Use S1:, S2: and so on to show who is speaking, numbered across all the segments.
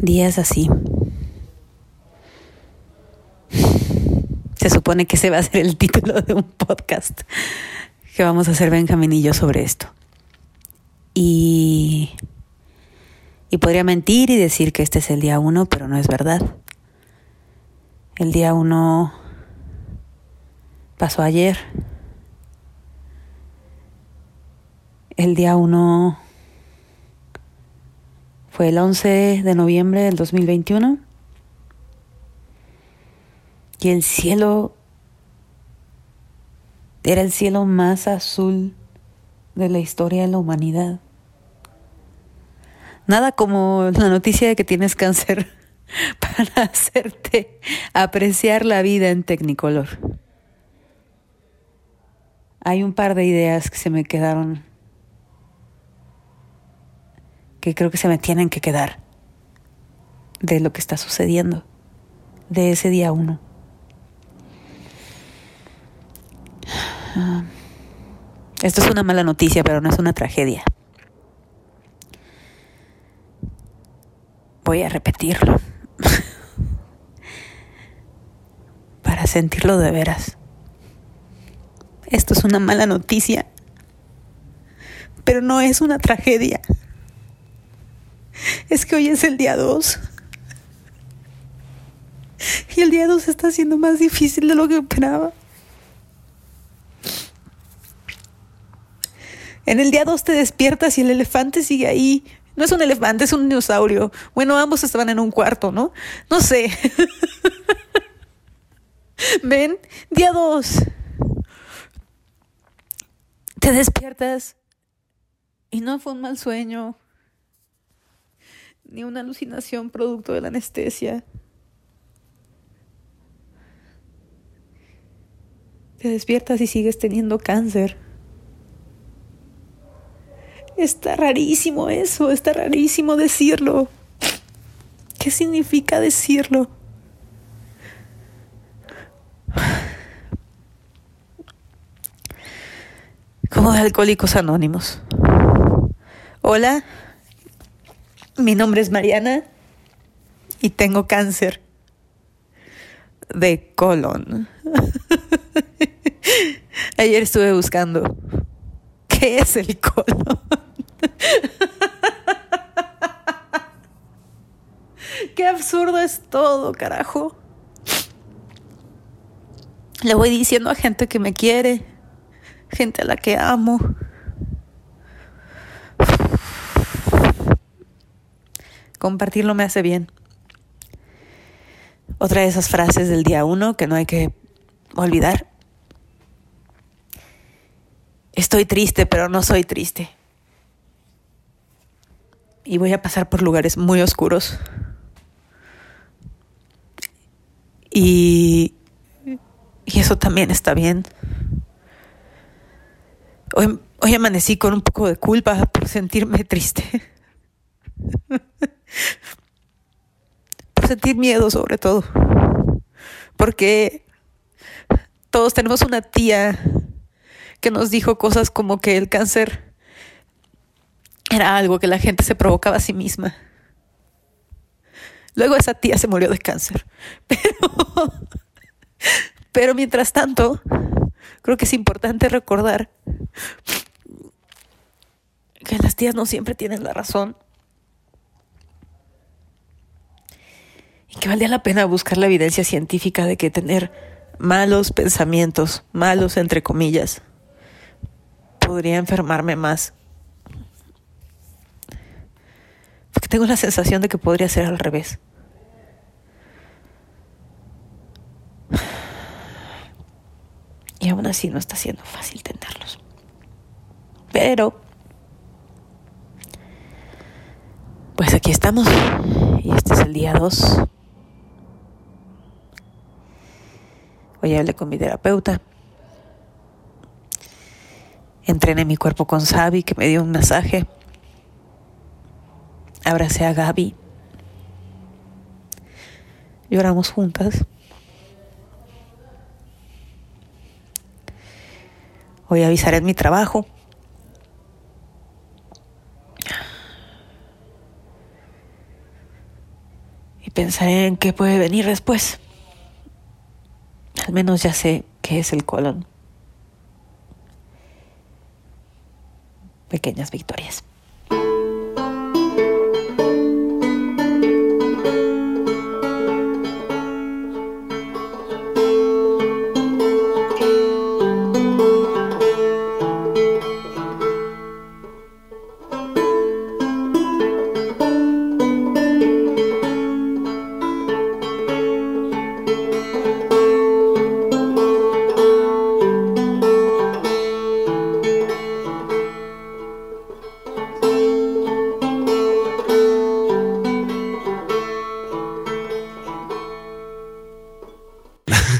S1: días así. Se supone que ese va a ser el título de un podcast que vamos a hacer Benjamín y yo sobre esto. Y, y podría mentir y decir que este es el día uno, pero no es verdad. El día uno pasó ayer. El día uno fue el 11 de noviembre del 2021 y el cielo era el cielo más azul de la historia de la humanidad. Nada como la noticia de que tienes cáncer para hacerte apreciar la vida en Technicolor. Hay un par de ideas que se me quedaron que creo que se me tienen que quedar de lo que está sucediendo, de ese día uno. Esto es una mala noticia, pero no es una tragedia. Voy a repetirlo para sentirlo de veras. Esto es una mala noticia, pero no es una tragedia. Es que hoy es el día 2. Y el día 2 está siendo más difícil de lo que esperaba. En el día 2 te despiertas y el elefante sigue ahí. No es un elefante, es un dinosaurio. Bueno, ambos estaban en un cuarto, ¿no? No sé. Ven, día 2. Te despiertas y no fue un mal sueño ni una alucinación producto de la anestesia. Te despiertas y sigues teniendo cáncer. Está rarísimo eso, está rarísimo decirlo. ¿Qué significa decirlo? Como de alcohólicos anónimos. Hola. Mi nombre es Mariana y tengo cáncer de colon. Ayer estuve buscando qué es el colon. qué absurdo es todo, carajo. Le voy diciendo a gente que me quiere, gente a la que amo. Compartirlo me hace bien. Otra de esas frases del día uno que no hay que olvidar. Estoy triste, pero no soy triste. Y voy a pasar por lugares muy oscuros. Y, eso también está bien. Hoy, hoy amanecí con un poco de culpa por sentirme triste. Por sentir miedo sobre todo. Porque todos tenemos una tía que nos dijo cosas como que el cáncer era algo que la gente se provocaba a sí misma. Luego esa tía se murió de cáncer. Pero, pero mientras tanto, creo que es importante recordar que las tías no siempre tienen la razón que valía la pena buscar la evidencia científica de que tener malos pensamientos, malos entre comillas, podría enfermarme más. Porque tengo la sensación de que podría ser al revés. Y aún así no está siendo fácil tenerlos. Pero, pues aquí estamos. Y este es el día 2 Hoy hablé con mi terapeuta. Entrené mi cuerpo con Sabi, que me dio un masaje. Abracé a Gaby. Lloramos juntas. Hoy avisaré mi trabajo.
S2: Y pensaré en qué puede venir después. Al menos ya sé qué es el colon. Pequeñas victorias.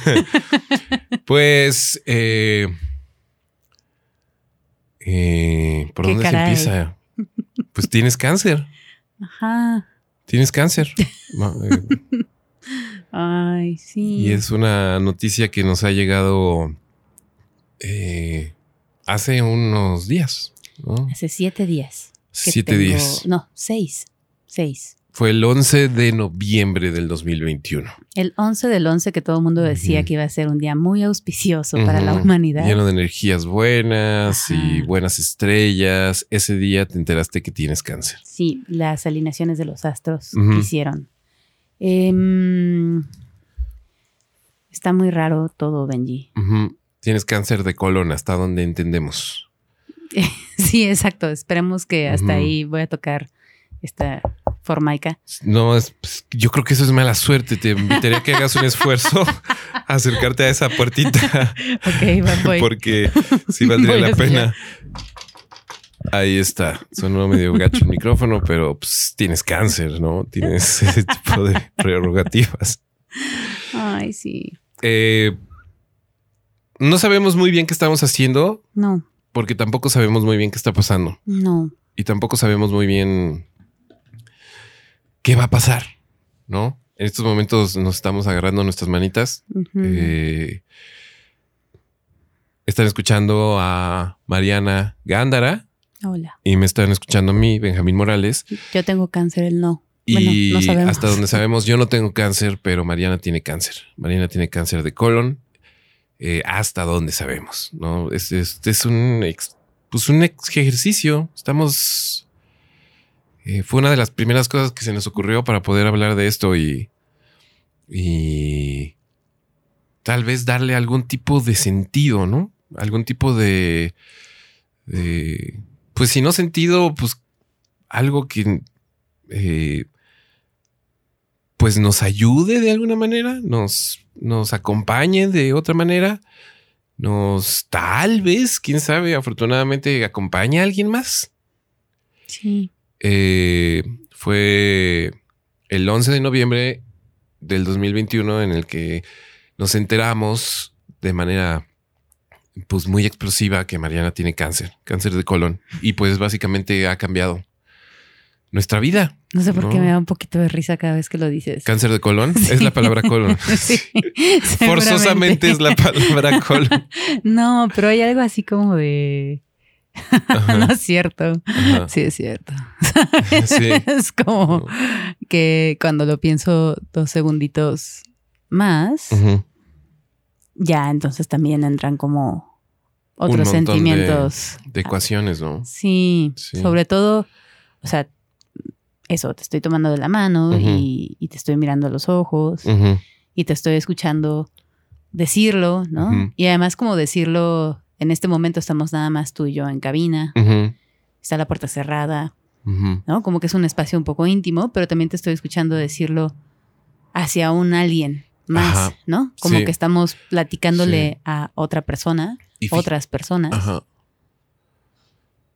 S3: Pues, eh, eh, ¿por
S2: ¿Qué
S3: dónde se empieza? Pues tienes cáncer.
S2: Ajá.
S3: Tienes cáncer. Eh,
S2: Ay, sí.
S3: y es una noticia que nos ha llegado eh, hace unos días. ¿no?
S1: Hace siete días.
S3: Siete
S1: tengo-
S3: días.
S1: No, seis. Seis.
S3: Fue el 11 de noviembre del 2021.
S1: El 11 del 11 que todo el mundo decía que iba a ser un día muy auspicioso para la humanidad.
S3: Lleno de energías buenas y buenas estrellas. Ese día te enteraste que tienes cáncer.
S1: Sí, las alineaciones de los astros que hicieron. Em, está muy raro todo, Benji.
S3: Tienes cáncer de colon, hasta donde entendemos.
S1: Sí, exacto. Esperemos que hasta ahí voy a tocar esta formaica.
S3: No, es, pues, yo creo que eso es mala suerte. Te invitaría a que hagas un esfuerzo a acercarte a esa puertita
S1: Ok, va, voy.
S3: porque sí valdría
S1: Voy
S3: la pena. Ahí está. Sonó medio gacho el micrófono, pero pues tienes cáncer, ¿no? Tienes ese tipo de prerrogativas.
S1: Ay, sí.
S3: Eh, no sabemos muy bien qué estamos haciendo
S1: No,
S3: porque tampoco sabemos muy bien qué está pasando
S1: no.
S3: y tampoco sabemos muy bien qué va a pasar, ¿no? En estos momentos nos estamos agarrando nuestras manitas. Eh, están escuchando a Mariana Gándara
S1: Hola.
S3: y me están escuchando a mí, Benjamín Morales.
S1: Yo tengo cáncer, él no.
S3: Y
S1: Bueno, no sabemos.
S3: hasta donde sabemos, yo no tengo cáncer, pero Mariana tiene cáncer. Mariana tiene cáncer de colon. eh, hasta donde sabemos, ¿no? Este es, es un, ex- pues un ex ejercicio. Estamos... eh, fue una de las primeras cosas que se nos ocurrió para poder hablar de esto y... Y... Tal vez darle algún tipo de sentido, ¿no? Algún tipo de... pues si no sentido, pues algo que... eh, pues nos ayude de alguna manera, nos, nos acompañe de otra manera, nos tal vez, quién sabe, afortunadamente acompaña a alguien más.
S1: Sí.
S3: Eh, fue el 11 de noviembre del 2021 en el que nos enteramos de manera pues muy explosiva que Mariana tiene cáncer, cáncer de colon y pues básicamente ha cambiado nuestra vida.
S1: No sé por qué me da un poquito de risa cada vez que lo dices.
S3: Cáncer de colon es la palabra colon.
S1: Sí,
S3: Forzosamente es la palabra colon.
S1: No, pero hay algo así como de. No es cierto.
S3: ajá.
S1: Sí, es cierto.
S3: Sí.
S1: es como que cuando lo pienso dos segunditos más, ya entonces también entran como otros sentimientos.
S3: De ecuaciones, ¿no?
S1: Sí,
S3: Sí.
S1: sobre todo, o sea, eso, te estoy tomando de la mano y, y te estoy mirando a los ojos y te estoy escuchando decirlo, ¿no? Y además como decirlo, en este momento estamos nada más tú y yo en cabina, está la puerta cerrada. ¿no? Como que es un espacio un poco íntimo, pero también te estoy escuchando decirlo hacia un alguien más,
S3: Ajá.
S1: ¿no? Como
S3: Sí.
S1: que estamos platicándole
S3: Sí.
S1: a otra persona,
S3: Y
S1: otras personas.
S3: Ajá.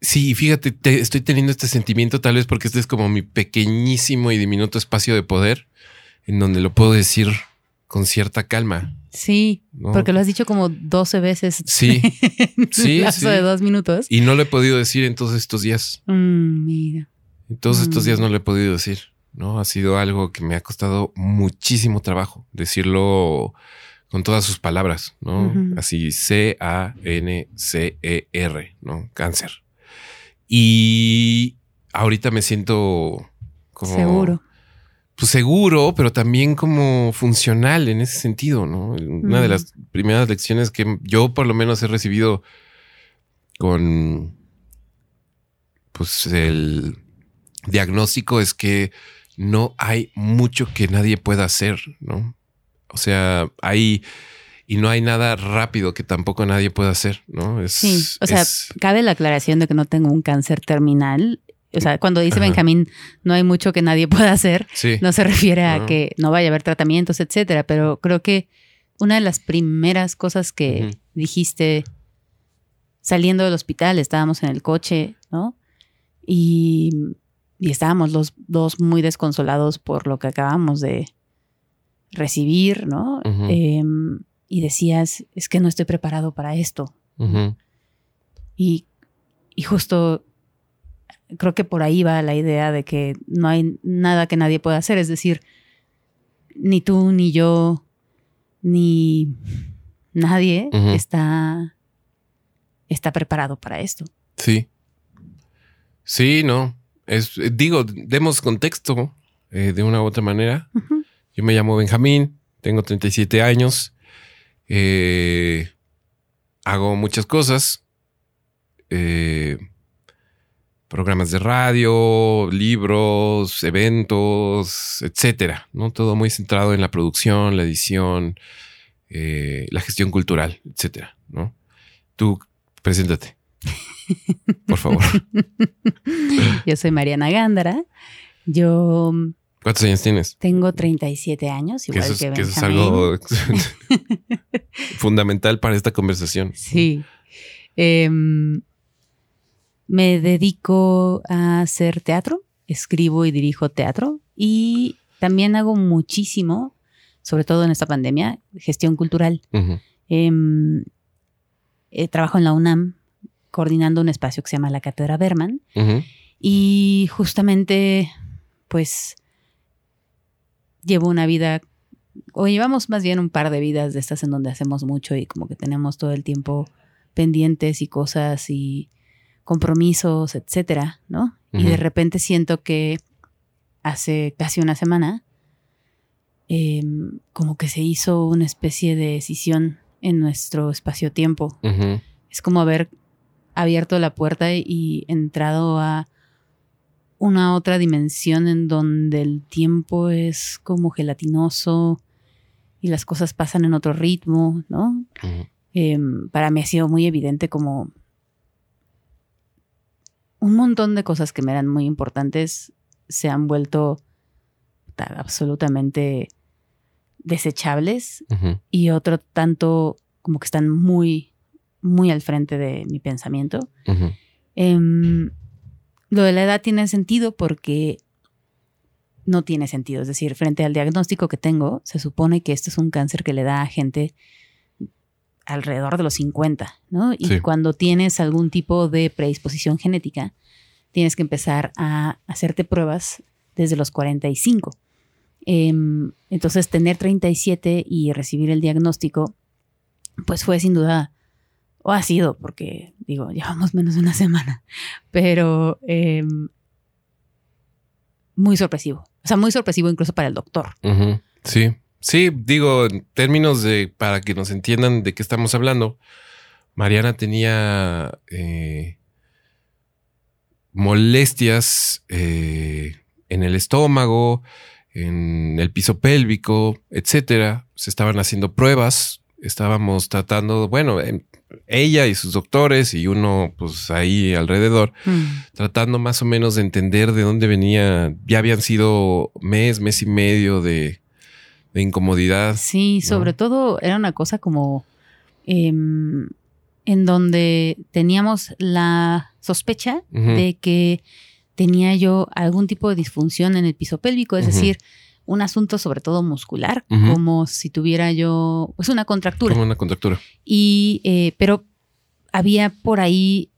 S3: Sí, fíjate, te- estoy teniendo este sentimiento tal vez porque este es como mi pequeñísimo y diminuto espacio de poder en donde lo puedo decir con cierta calma.
S1: Sí,
S3: ¿no?
S1: porque lo has dicho como 12 veces
S3: Sí,
S1: en
S3: Sí,
S1: un lapso
S3: sí.
S1: de dos minutos.
S3: y no lo he podido decir en todos estos días.
S1: Mm, mira.
S3: En todos estos
S1: Mm.
S3: días no lo he podido decir, ¿no? Ha sido algo que me ha costado muchísimo trabajo decirlo con todas sus palabras, ¿no? Así C-A-N-C-E-R, ¿no? Cáncer. Y ahorita me siento como...
S1: Seguro.
S3: Pues seguro, pero también como funcional en ese sentido, ¿no? Una de las primeras lecciones que yo por lo menos he recibido con pues el diagnóstico es que no hay mucho que nadie pueda hacer, ¿no? O sea, hay y no hay nada rápido que tampoco nadie pueda hacer, ¿no? Es,
S1: Sí, o sea,
S3: es-
S1: cabe la aclaración de que no tengo un cáncer terminal. O sea, cuando dice
S3: Ajá.
S1: Benjamín, no hay mucho que nadie pueda hacer,
S3: sí,
S1: no se refiere a que no vaya a haber tratamientos, etcétera. Pero creo que una de las primeras cosas que dijiste saliendo del hospital, estábamos en el coche, ¿no? Y, y estábamos los dos muy desconsolados por lo que acabamos de recibir, ¿no? Em, y decías, es que no estoy preparado para esto. Y justo creo que por ahí va la idea de que no hay nada que nadie pueda hacer. Es decir, ni tú, ni yo, ni nadie está, está preparado para esto.
S3: Sí. Sí, no. Es, digo, demos contexto eh, de una u otra manera. Yo me llamo Benjamín, tengo 37 años, eh, hago muchas cosas, eh, programas de radio, libros, eventos, etcétera, ¿no? Todo muy centrado en la producción, la edición, eh, la gestión cultural, etcétera, ¿no? Tú, preséntate. Por favor.
S1: Yo soy Mariana Gándara. Yo
S3: ¿Cuántos años tienes?
S1: tengo 37 años,
S3: Que
S1: igual
S3: eso es,
S1: que
S3: que eso es algo fundamental para esta conversación.
S1: Sí. Em, me dedico a hacer teatro, escribo y dirijo teatro y también hago muchísimo, sobre todo en esta pandemia, gestión cultural. Eh, trabajo en la UNAM coordinando un espacio que se llama la Cátedra Berman. Y justamente pues llevo una vida o llevamos más bien un par de vidas de estas en donde hacemos mucho y como que tenemos todo el tiempo pendientes y cosas y compromisos, etcétera, ¿no? Y de repente siento que hace casi una semana em, como que se hizo una especie de decisión en nuestro espacio-tiempo es como haber abierto la puerta y entrado a una otra dimensión en donde el tiempo es como gelatinoso y las cosas pasan en otro ritmo, ¿no? Em, para mí ha sido muy evidente como un montón de cosas que me eran muy importantes se han vuelto ta- absolutamente desechables y otro tanto como que están muy, muy al frente de mi pensamiento. Em, lo de la edad tiene sentido porque no tiene sentido. Es decir, frente al diagnóstico que tengo, se supone que este es un cáncer que le da a gente alrededor de los 50, ¿no? Y
S3: Sí.
S1: cuando tienes algún tipo de predisposición genética, tienes que empezar a hacerte pruebas desde los 45. Em, entonces, tener 37 y recibir el diagnóstico, pues fue sin duda, o ha sido, porque digo, llevamos menos de una semana, pero em, muy sorpresivo. O sea, muy sorpresivo incluso para el doctor.
S3: Sí, sí, digo, en términos de, para que nos entiendan de qué estamos hablando, Mariana tenía eh, molestias eh, en el estómago, en el piso pélvico, etcétera. Se estaban haciendo pruebas, estábamos tratando, bueno, em, ella y sus doctores y uno pues ahí alrededor,
S1: Mm.
S3: tratando más o menos de entender de dónde venía. Ya habían sido mes, mes y medio de, de incomodidad.
S1: Sí, sobre todo era una cosa como em, en donde teníamos la sospecha de que tenía yo algún tipo de disfunción en el piso pélvico, es decir, un asunto sobre todo muscular, como si tuviera yo pues una contractura.
S3: Como una contractura.
S1: Y, eh, pero había por ahí,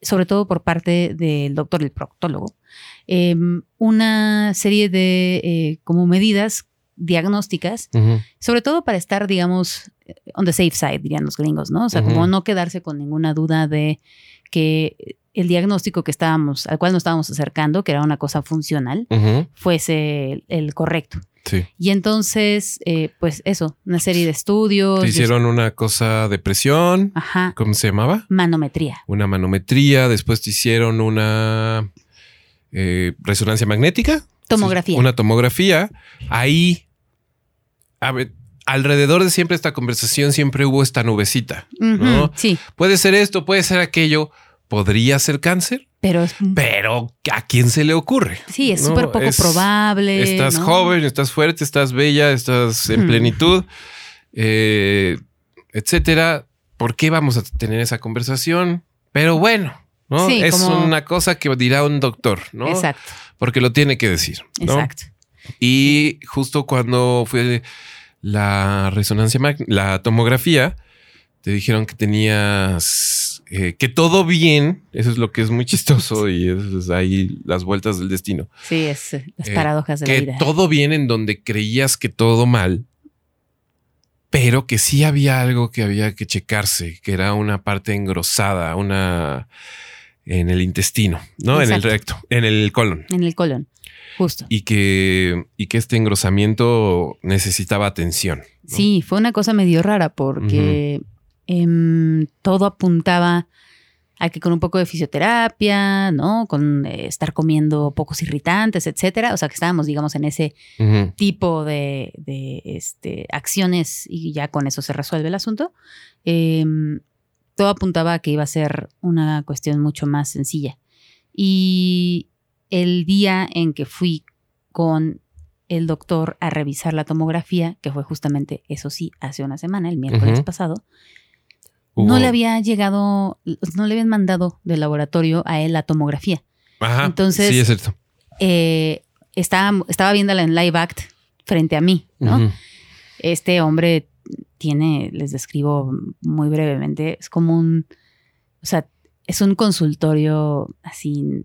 S1: sobre todo por parte del doctor, el proctólogo, eh, una serie de eh, como medidas diagnósticas, sobre todo para estar, digamos, on the safe side, dirían los gringos, ¿no? O sea, como no quedarse con ninguna duda de que el diagnóstico que estábamos, al cual nos estábamos acercando, que era una cosa funcional, fuese el, el correcto.
S3: Sí.
S1: Y entonces, eh, pues eso, una serie de estudios.
S3: Te hicieron una cosa de presión.
S1: Ajá,
S3: ¿Cómo se llamaba?
S1: manometría.
S3: Una manometría. Después te hicieron una eh, resonancia magnética.
S1: Tomografía.
S3: Una tomografía. Ahí, a ver, alrededor de siempre esta conversación, siempre hubo esta nubecita. ¿no?
S1: Sí,
S3: Puede ser esto, puede ser aquello. ¿Podría ser cáncer?
S1: pero
S3: Pero ¿a quién se le ocurre?
S1: sí, es
S3: No,
S1: súper poco
S3: es-
S1: probable.
S3: Estás
S1: ¿no?
S3: joven, estás fuerte, estás bella, estás en
S1: Hmm.
S3: plenitud, eh, etcétera. ¿Por qué vamos a tener esa conversación? Pero bueno, ¿no?
S1: Sí,
S3: es
S1: como-
S3: una cosa que dirá un doctor, ¿no?
S1: Exacto,
S3: Porque lo tiene que decir. ¿no?
S1: exacto.
S3: Y justo cuando fue la resonancia, la tomografía, te dijeron que tenías eh, que todo bien. Eso es lo que es muy chistoso y eso es ahí las vueltas del destino.
S1: Sí, es eh, las
S3: Eh,
S1: paradojas de la
S3: que
S1: vida.
S3: todo bien en donde creías que todo mal, pero que sí había algo que había que checarse, que era una parte engrosada, una en el intestino, no en el recto, en el colon.
S1: En el colon, justo.
S3: Y que, y que este engrosamiento necesitaba atención. ¿no?
S1: Sí, fue una cosa medio rara porque em, todo apuntaba a que con un poco de fisioterapia, ¿no? Con eh, estar comiendo pocos irritantes, etcétera. O sea, que estábamos, digamos, en ese tipo de, de, este, acciones y ya con eso se resuelve el asunto. Em, todo apuntaba a que iba a ser una cuestión mucho más sencilla. Y el día en que fui con el doctor a revisar la tomografía, que fue justamente, eso sí, hace una semana, el miércoles pasado,
S3: Hubo-
S1: no le había llegado, no le habían mandado del laboratorio a él la tomografía.
S3: Ajá,
S1: entonces-
S3: sí, es cierto.
S1: Eh, estaba, estaba viéndola en live act frente a mí, ¿no? Este hombre tiene, les describo muy brevemente, es como un, o sea, es un consultorio así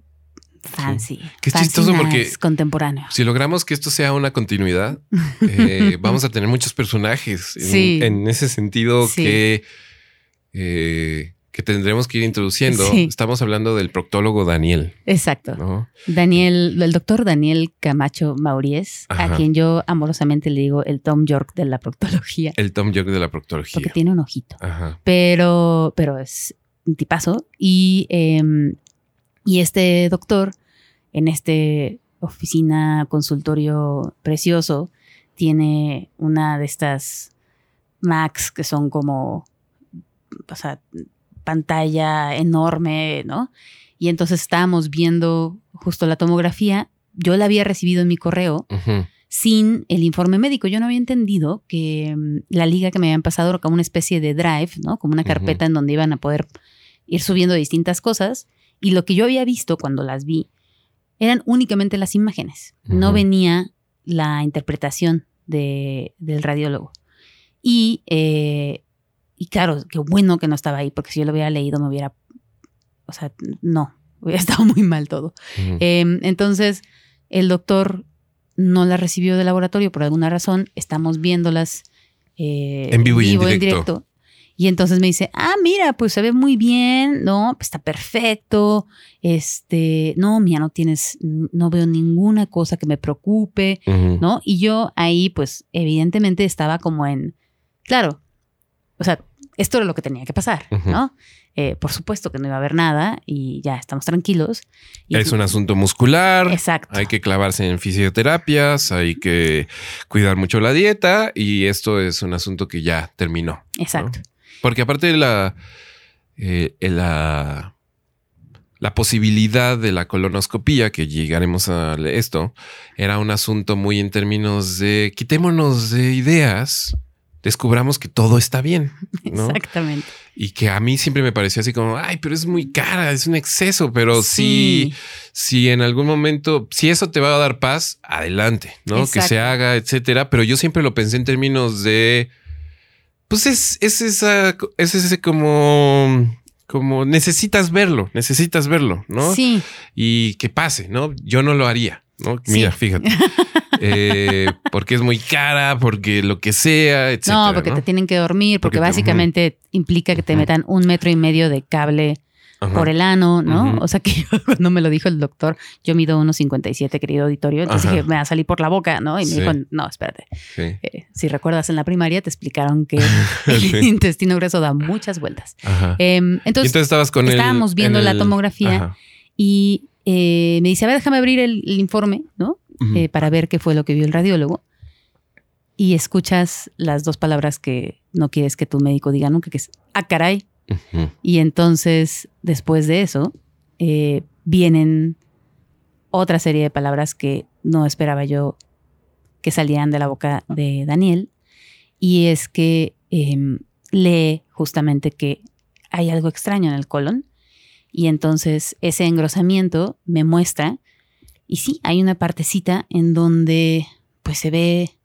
S1: fancy.
S3: Qué
S1: fancy
S3: chistoso
S1: nice,
S3: porque-
S1: contemporáneo.
S3: Si logramos que esto sea una continuidad, eh, vamos a tener muchos personajes en,
S1: Sí.
S3: en ese sentido
S1: Sí.
S3: que, eh, que tendremos que ir introduciendo.
S1: Sí.
S3: Estamos hablando del proctólogo Daniel,
S1: Exacto.
S3: ¿no?
S1: Daniel, el doctor Daniel Camacho Mauries,
S3: Ajá.
S1: a quien yo amorosamente le digo el Tom York de la proctología,
S3: El Tom York de la
S1: porque
S3: proctología.
S1: tiene un ojito.
S3: Ajá.
S1: pero, pero es un tipazo. Y, em, y este doctor, en este oficina, consultorio precioso, tiene una de estas Macs que son como, o sea, pantalla enorme, ¿no? Y entonces estábamos viendo justo la tomografía. Yo la había recibido en mi correo sin el informe médico. Yo no había entendido que mm, la liga que me habían pasado era como una especie de drive, ¿no? Como una carpeta en donde iban a poder ir subiendo distintas cosas. Y lo que yo había visto cuando las vi eran únicamente las imágenes. No venía la interpretación de- del radiólogo. Y, eh, y claro, qué bueno que no estaba ahí, porque si yo lo hubiera leído me hubiera... O sea, no, hubiera estado muy mal todo. Eh, entonces, el doctor no las recibió del laboratorio por alguna razón. Estamos viéndolas eh,
S3: En vivo y en directo.
S1: Y entonces me dice, ah, mira, pues se ve muy bien, no, pues está perfecto. Este, no, mira, no tienes, no veo ninguna cosa que me preocupe. ¿no? Y yo ahí, pues, evidentemente estaba como en, claro, o sea, esto era lo que tenía que pasar. ¿no? Eh, por supuesto que no iba a haber nada y ya estamos tranquilos. Y-
S3: Es un asunto muscular.
S1: Exacto.
S3: Hay que clavarse en fisioterapias, hay que cuidar mucho la dieta y esto es un asunto que ya terminó.
S1: Exacto.
S3: Porque aparte de la, eh, la, la posibilidad de la colonoscopía, que llegaremos a esto, era un asunto muy en términos de quitémonos de ideas, descubramos que todo está bien, ¿no?
S1: Exactamente.
S3: Y que a mí siempre me parecía así como, ay, pero es muy cara, es un exceso, pero si, si en algún momento, si eso te va a dar paz, adelante, ¿no? Que se haga, etcétera. Pero yo siempre lo pensé en términos de, pues es, es esa, es ese como, como necesitas verlo, necesitas verlo, ¿no?
S1: Sí,
S3: Y que pase, ¿no? Yo no lo haría, ¿no?
S1: Sí.
S3: Mira, fíjate. Eh, porque es muy cara, porque lo que sea, etcétera.
S1: no, porque te tienen que dormir, porque,
S3: Porque te-
S1: básicamente implica que te metan un metro y medio de cable
S3: Ajá.
S1: por el ano, ¿no? O sea que cuando me lo dijo el doctor, yo mido 1,57, querido auditorio, entonces
S3: Ajá.
S1: dije, me va a salir por la boca, ¿no? Y me
S3: Sí.
S1: dijo, no, espérate.
S3: Sí.
S1: Eh, si recuerdas en la primaria, te explicaron que el
S3: Sí.
S1: intestino grueso da muchas vueltas. Em, entonces,
S3: entonces estabas con
S1: estábamos viendo
S3: en
S1: la tomografía.
S3: Ajá.
S1: y eh, me dice, a ver, déjame abrir el, el informe, ¿no? Eh, para ver qué fue lo que vio el radiólogo. Y escuchas las dos palabras que no quieres que tu médico diga nunca, que es, ah, caray. Y entonces, después de eso, eh, vienen otra serie de palabras que no esperaba yo que salieran de la boca de Daniel. Y es que em, lee justamente que hay algo extraño en el colon. Y entonces ese engrosamiento me muestra. Y sí, hay una partecita en donde pues se ve.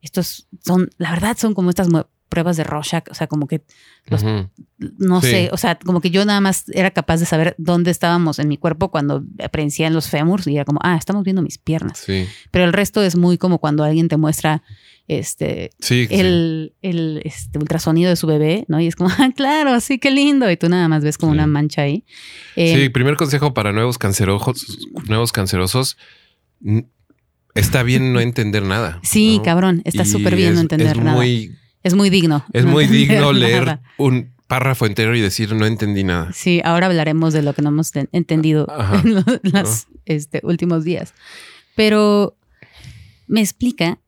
S1: Estos son, la verdad, son como estas pruebas de Rorschach, o sea, como que los no
S3: Sí.
S1: sé, o sea, como que yo nada más era capaz de saber dónde estábamos en mi cuerpo cuando aprecian los fémurs y era como, ah, estamos viendo mis piernas.
S3: Sí.
S1: Pero el resto es muy como cuando alguien te muestra este
S3: Sí.
S1: el, el este, ultrasonido de su bebé, ¿no? Y es como, ah, claro, sí, qué lindo. Y tú nada más ves como una mancha ahí. Eh,
S3: Sí, primer consejo para nuevos cancerojos, nuevos cancerosos. Está bien no entender nada.
S1: sí,
S3: ¿no?
S1: cabrón, está súper bien no entender
S3: es
S1: nada.
S3: Muy,
S1: es muy digno.
S3: es
S1: no
S3: muy digno leer
S1: nada.
S3: un párrafo entero y decir no entendí nada.
S1: Sí, ahora hablaremos de lo que no hemos ten- entendido
S3: Ajá.
S1: en los este, últimos días. Pero me explica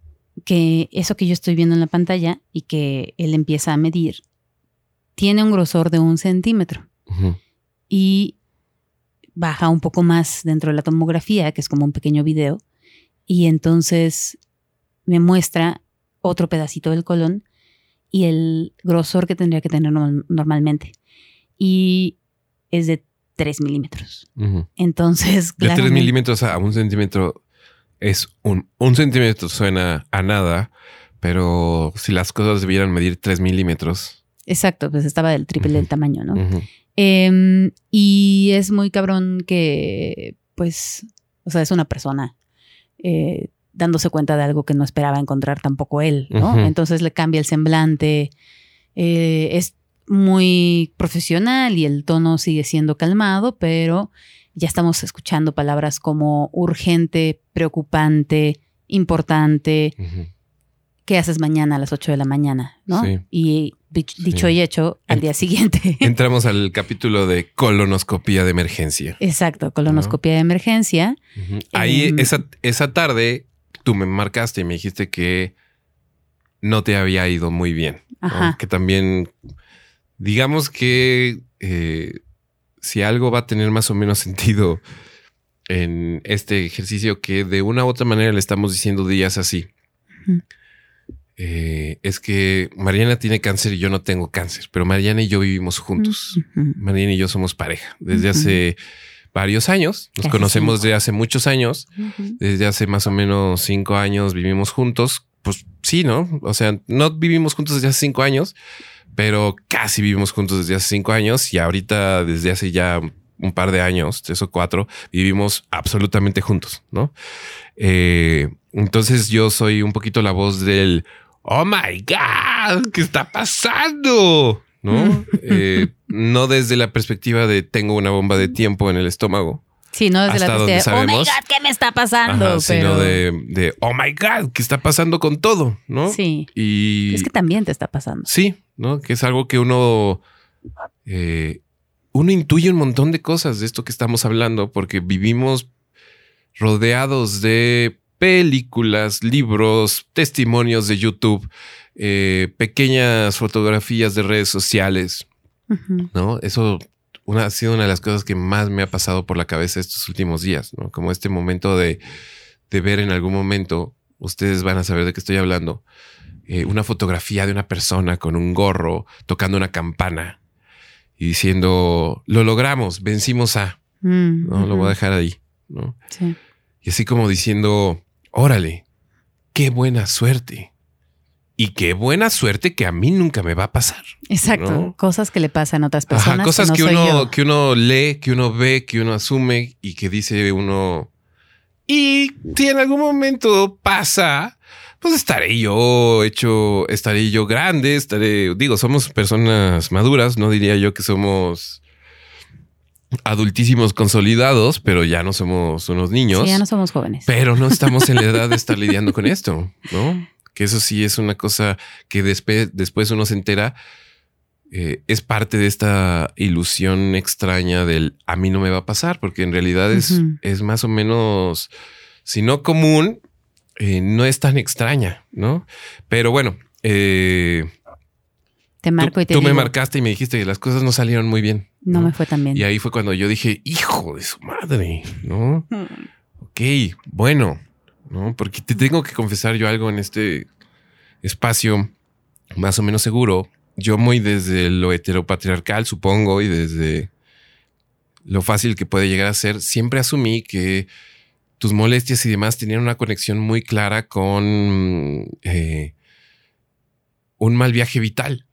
S1: que eso que yo estoy viendo en la pantalla y que él empieza a medir tiene un grosor de un centímetro y baja un poco más dentro de la tomografía, que es como un pequeño video, y entonces me muestra otro pedacito del colon y el grosor que tendría que tener norm- normalmente. Y es de 3 milímetros. Entonces,
S3: De tres
S1: claramente-
S3: milímetros a un centímetro es un, un centímetro suena a nada, pero si las cosas debieran medir tres milímetros.
S1: Exacto, pues estaba del triple del tamaño, ¿no? Em, y es muy cabrón que, pues, o sea, es una persona eh, dándose cuenta de algo que no esperaba encontrar tampoco él, ¿no? Entonces le cambia el semblante, eh, es muy profesional y el tono sigue siendo calmado, pero ya estamos escuchando palabras como urgente, preocupante, importante. ¿qué haces mañana a las 8 de la mañana? ¿no?
S3: Sí.
S1: Y
S3: Sí.
S1: dicho y hecho, al día siguiente.
S3: Entramos al capítulo de colonoscopía de emergencia.
S1: Exacto, colonoscopia de emergencia.
S3: Ahí
S1: Em,
S3: esa, esa tarde tú me marcaste y me dijiste que no te había ido muy bien. ¿no? Que también, digamos que eh, si algo va a tener más o menos sentido en este ejercicio que de una u otra manera le estamos diciendo días así, eh, es que Mariana tiene cáncer y yo no tengo cáncer, pero Mariana y yo vivimos juntos. Mariana y yo somos pareja desde hace varios años. Nos conocemos
S1: cinco.
S3: de hace muchos años. Desde hace más o menos cinco años vivimos juntos. Pues sí, ¿no? O sea, no vivimos juntos desde hace cinco años, pero casi vivimos juntos desde hace cinco años y ahorita desde hace ya un par de años, tres o cuatro, vivimos absolutamente juntos, ¿no? Eh, entonces yo soy un poquito la voz del Oh my God, ¿qué está pasando? ¿No? Eh, no desde la perspectiva de tengo una bomba de tiempo en el estómago,
S1: Sí, no desde la perspectiva, oh my. God, ¿qué me está pasando?
S3: Ajá, sino
S1: Pero-
S3: de, de oh my God, ¿qué está pasando con todo? ¿No?
S1: Sí,
S3: Y
S1: es que también te está pasando.
S3: sí, ¿no? Que es algo que uno, eh, uno intuye un montón de cosas de esto que estamos hablando, porque vivimos rodeados de películas, libros, testimonios de YouTube, eh, pequeñas fotografías de redes sociales. ¿no? Eso una, ha sido una de las cosas que más me ha pasado por la cabeza estos últimos días, ¿no? Como este momento de, de ver en algún momento, ustedes van a saber de qué estoy hablando, eh, una fotografía de una persona con un gorro tocando una campana y diciendo, lo logramos, vencimos a,
S1: Mm,
S3: ¿no? Lo voy a dejar ahí, ¿no?
S1: Sí.
S3: Y así como diciendo, órale, qué buena suerte. Y qué buena suerte que a mí nunca me va a pasar.
S1: Exacto.
S3: ¿no?
S1: Cosas que le pasan a otras personas.
S3: Ajá, cosas
S1: no
S3: que, uno, que uno lee, que uno ve, que uno asume y que dice uno. Y si en algún momento pasa, pues estaré yo hecho, estaré yo grande, estaré, digo, somos personas maduras, no diría yo que somos adultísimos consolidados, pero ya no somos unos niños.
S1: Sí, ya no somos jóvenes.
S3: Pero no estamos en la edad de estar lidiando con esto, ¿no? Que eso sí es una cosa que después, después uno se entera. eh, es parte de esta ilusión extraña del a mí no me va a pasar, porque en realidad es, es más o menos, si no común, eh, no es tan extraña, ¿no? Pero bueno, eh,
S1: Te marco
S3: tú,
S1: y te
S3: tú
S1: digo,
S3: me marcaste y me dijiste que las cosas no salieron muy bien.
S1: no me fue tan bien.
S3: Y ahí fue cuando yo dije, hijo de su madre, ¿no? Ok, bueno, ¿no? Porque te tengo que confesar yo algo en este espacio más o menos seguro. Yo muy desde lo heteropatriarcal, supongo, y desde lo fácil que puede llegar a ser, siempre asumí que tus molestias y demás tenían una conexión muy clara con eh, un mal viaje vital,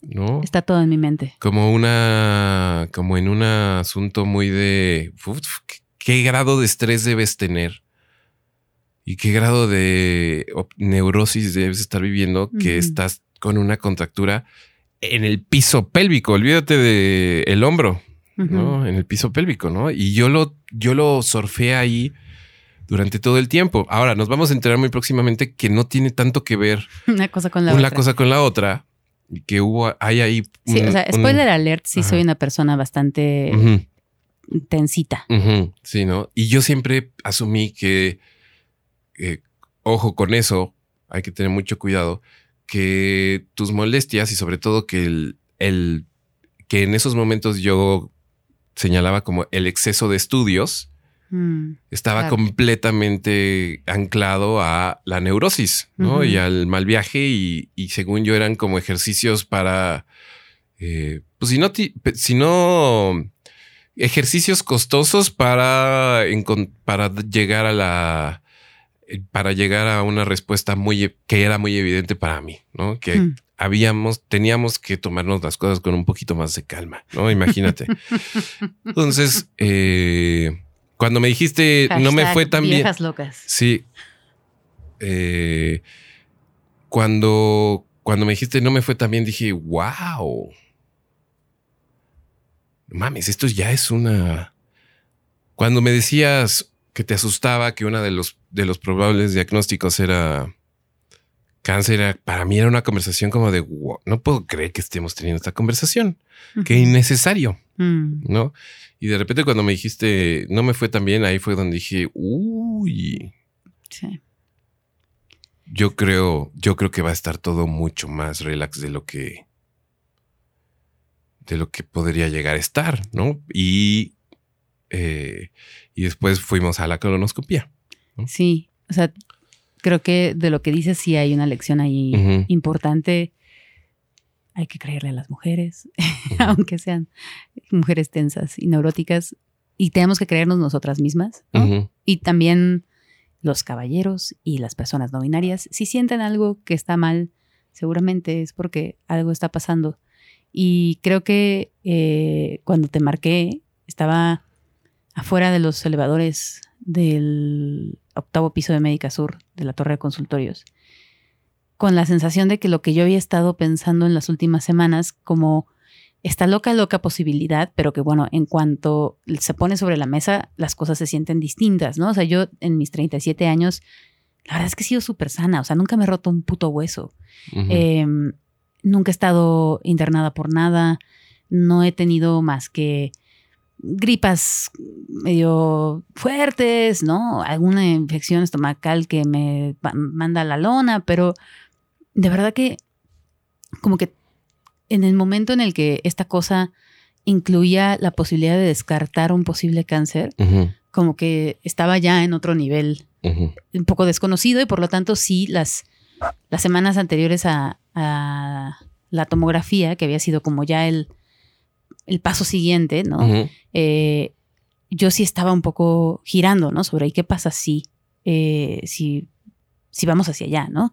S3: ¿no?
S1: Está todo en mi mente.
S3: como una, como en un asunto muy de uf, ¿qué, qué grado de estrés debes tener y qué grado de neurosis debes estar viviendo que estás con una contractura en el piso pélvico. Olvídate de el hombro. ¿no? En el piso pélvico, ¿no? Y yo lo, yo lo surfé ahí durante todo el tiempo. Ahora nos vamos a enterar muy próximamente que no tiene tanto que ver
S1: Una cosa con la
S3: una
S1: otra.
S3: cosa con la otra y que hubo, hay ahí.
S1: Sí,
S3: un-
S1: o sea,
S3: un-
S1: spoiler alert, sí
S3: Ajá.
S1: soy una persona bastante tensita.
S3: sí, ¿no? Y yo siempre asumí que, eh, ojo con eso, hay que tener mucho cuidado, que tus molestias y sobre todo que el, el que en esos momentos yo señalaba como el exceso de estudios,
S1: Mm,
S3: estaba
S1: Claro.
S3: completamente anclado a la neurosis, ¿no? Y al mal viaje y, y según yo eran como ejercicios para, eh, pues si no, si no, ejercicios costosos para, para llegar a la, para llegar a una respuesta muy, e- que era muy evidente para mí, ¿no? Que
S1: Mm.
S3: habíamos, teníamos que tomarnos las cosas con un poquito más de calma, ¿no? Imagínate. Entonces, eh, cuando me dijiste no me fue tan bien.
S1: Locas.
S3: Sí. Eh, cuando, cuando me dijiste no me fue tan bien, dije, wow. Mames, esto ya es una. Cuando me decías que te asustaba que uno de los, de los probables diagnósticos era cáncer, para mí era una conversación como de wow, no puedo creer que estemos teniendo esta conversación. Qué innecesario.
S1: Mm,
S3: ¿no? Y de repente cuando me dijiste, no me fue tan bien, ahí fue donde dije, uy,
S1: sí.
S3: yo creo, yo creo que va a estar todo mucho más relax de lo que, de lo que podría llegar a estar, ¿no? Y, eh, y después fuimos a la colonoscopia.
S1: Sí, o sea, creo que de lo que dices sí hay una lección ahí importante. Hay que creerle a las mujeres, aunque sean mujeres tensas y neuróticas, y tenemos que creernos nosotras mismas, ¿no? Y también los caballeros y las personas no binarias, si sienten algo que está mal, seguramente es porque algo está pasando. Y creo que eh, cuando te marqué, estaba afuera de los elevadores del octavo piso de Médica Sur, de la torre de consultorios, con la sensación de que lo que yo había estado pensando en las últimas semanas, como esta loca, loca posibilidad, pero que bueno, en cuanto se pone sobre la mesa, las cosas se sienten distintas, ¿no? O sea, yo en mis 37 años, la verdad es que he sido súper sana, o sea, nunca me he roto un puto hueso. Eh, nunca he estado internada por nada, no he tenido más que gripas medio fuertes, ¿no? Alguna infección estomacal que me manda a la lona, pero de verdad que como que en el momento en el que esta cosa incluía la posibilidad de descartar un posible cáncer, como que estaba ya en otro nivel un poco desconocido y por lo tanto sí las, las semanas anteriores a, a la tomografía, que había sido como ya el, el paso siguiente, ¿no? Eh, yo sí estaba un poco girando, ¿no? Sobre ¿y qué pasa si, eh, si, si vamos hacia allá, ¿no?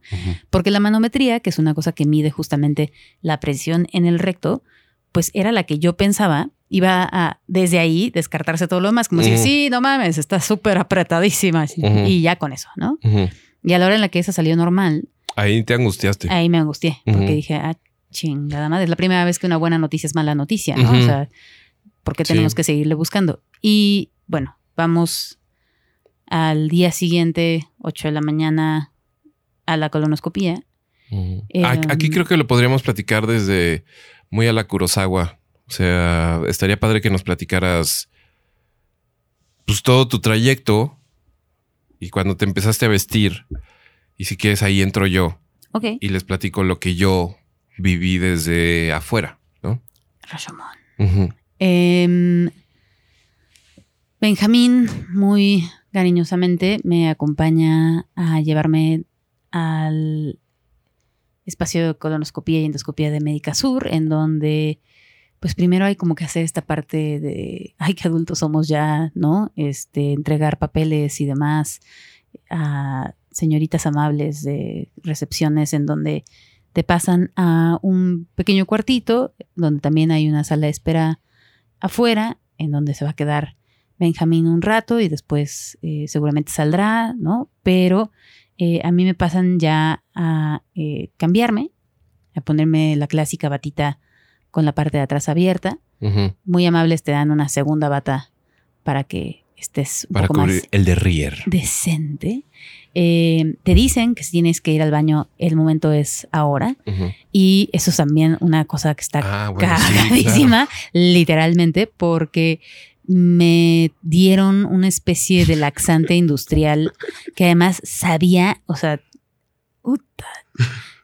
S1: Porque la manometría, que es una cosa que mide justamente la presión en el recto, pues era la que yo pensaba iba a desde ahí descartarse todo lo demás, como decir,
S3: Ujú.
S1: sí, no mames, está súper apretadísima y ya con eso, ¿no? Y a la hora en la que esa salió normal,
S3: Ahí te angustiaste.
S1: ahí me angustié, porque dije, ah, chingada madre, es la primera vez que una buena noticia es mala noticia, ¿no? O sea, ¿Por qué
S3: Sí.
S1: tenemos que seguirle buscando? Y bueno, vamos al día siguiente, 8 de la mañana, a la colonoscopía. Em,
S3: Aquí aquí creo que lo podríamos platicar desde muy a la Kurosawa. O sea, estaría padre que nos platicaras pues todo tu trayecto y cuando te empezaste a vestir. Y si quieres, ahí entro yo
S1: Ok.
S3: y les platico lo que yo viví desde afuera, ¿no? Ujú.
S1: Em, Benjamín, muy cariñosamente, me acompaña a llevarme al espacio de colonoscopía y endoscopía de Médica Sur, en donde, pues primero hay como que hacer esta parte de, ay, qué adultos somos ya, ¿no? Este, entregar papeles y demás a señoritas amables de recepciones en donde te pasan a un pequeño cuartito, donde también hay una sala de espera afuera, en donde se va a quedar Benjamín un rato y después eh, seguramente saldrá, ¿no? Pero eh, a mí me pasan ya a eh, cambiarme, a ponerme la clásica batita con la parte de atrás abierta. Muy amables te dan una segunda bata para que estés un
S3: Para
S1: poco
S3: cubrir
S1: más
S3: el de Rier.
S1: decente. Eh, te dicen que si tienes que ir al baño, el momento es ahora. Y eso es también una cosa que está
S3: Ah, bueno, sí,
S1: cagadísima, literalmente, porque me dieron una especie de laxante industrial que además sabía, o sea, puta.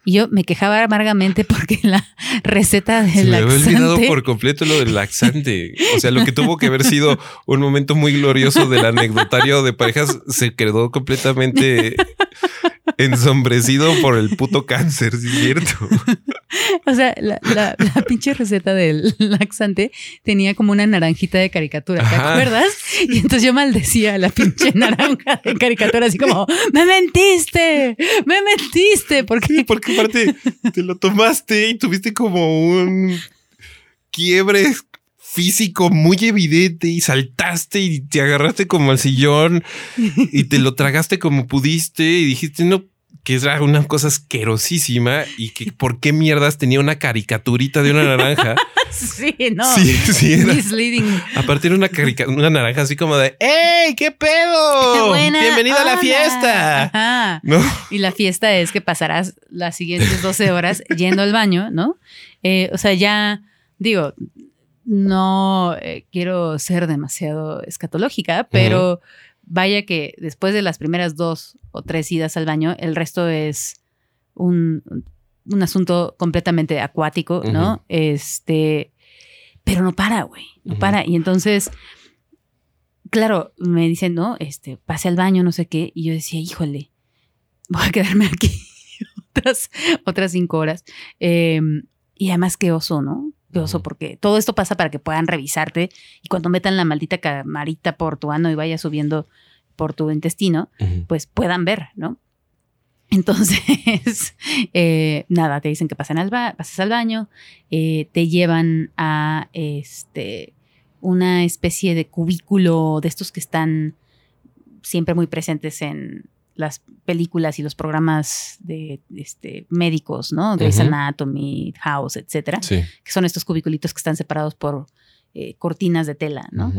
S1: Y yo me quejaba amargamente porque la receta
S3: Se
S1: del
S3: me había olvidado por completo lo del laxante. O sea, lo que tuvo que haber sido un momento muy glorioso del anecdotario de parejas se quedó completamente ensombrecido por el puto cáncer, ¿sí es cierto?
S1: O sea, la, la- la pinche receta del laxante tenía como una naranjita de caricatura, ¿te
S3: Ajá.
S1: acuerdas? Y entonces yo maldecía a la pinche naranja de caricatura, así como, ¡me mentiste! ¡Me mentiste! Porque
S3: Sí, porque aparte te lo tomaste y tuviste como un quiebre físico muy evidente y saltaste y te agarraste como al sillón y te lo tragaste como pudiste y dijiste no que era una cosa asquerosísima y que por qué mierdas tenía una caricaturita de una naranja.
S1: sí, no.
S3: Sí, sí era.
S1: Misleading.
S3: Aparte era una, carica- una naranja así como de ¡Ey! ¿Qué pedo?
S1: ¡Qué buena
S3: ¡Bienvenido a la fiesta!
S1: Ajá.
S3: ¿No?
S1: Y la fiesta es que pasarás las siguientes 12 horas yendo al baño, ¿no? Eh, o sea, ya digo, no eh, quiero ser demasiado escatológica, pero vaya que después de las primeras dos o tres idas al baño, el resto es un, un asunto completamente acuático, ¿no? Este, pero no para, güey, no para. Y entonces, claro, me dicen, no, este, pase al baño, no sé qué, y yo decía, híjole, voy a quedarme aquí otras, otras cinco horas. Eh, y además, qué oso, ¿no? Qué oso,
S3: Ujú.
S1: porque todo esto pasa para que puedan revisarte y cuando metan la maldita camarita por tu ano y vaya subiendo por tu intestino, pues puedan ver, ¿no? Entonces, eh, nada, te dicen que pasen al ba- pases al baño, eh, te llevan a este una especie de cubículo de estos que están siempre muy presentes en las películas y los programas de este, médicos, ¿no? Grey's. Anatomy, House, etcétera,
S3: Sí.
S1: que son estos cubiculitos que están separados por eh, cortinas de tela, ¿no?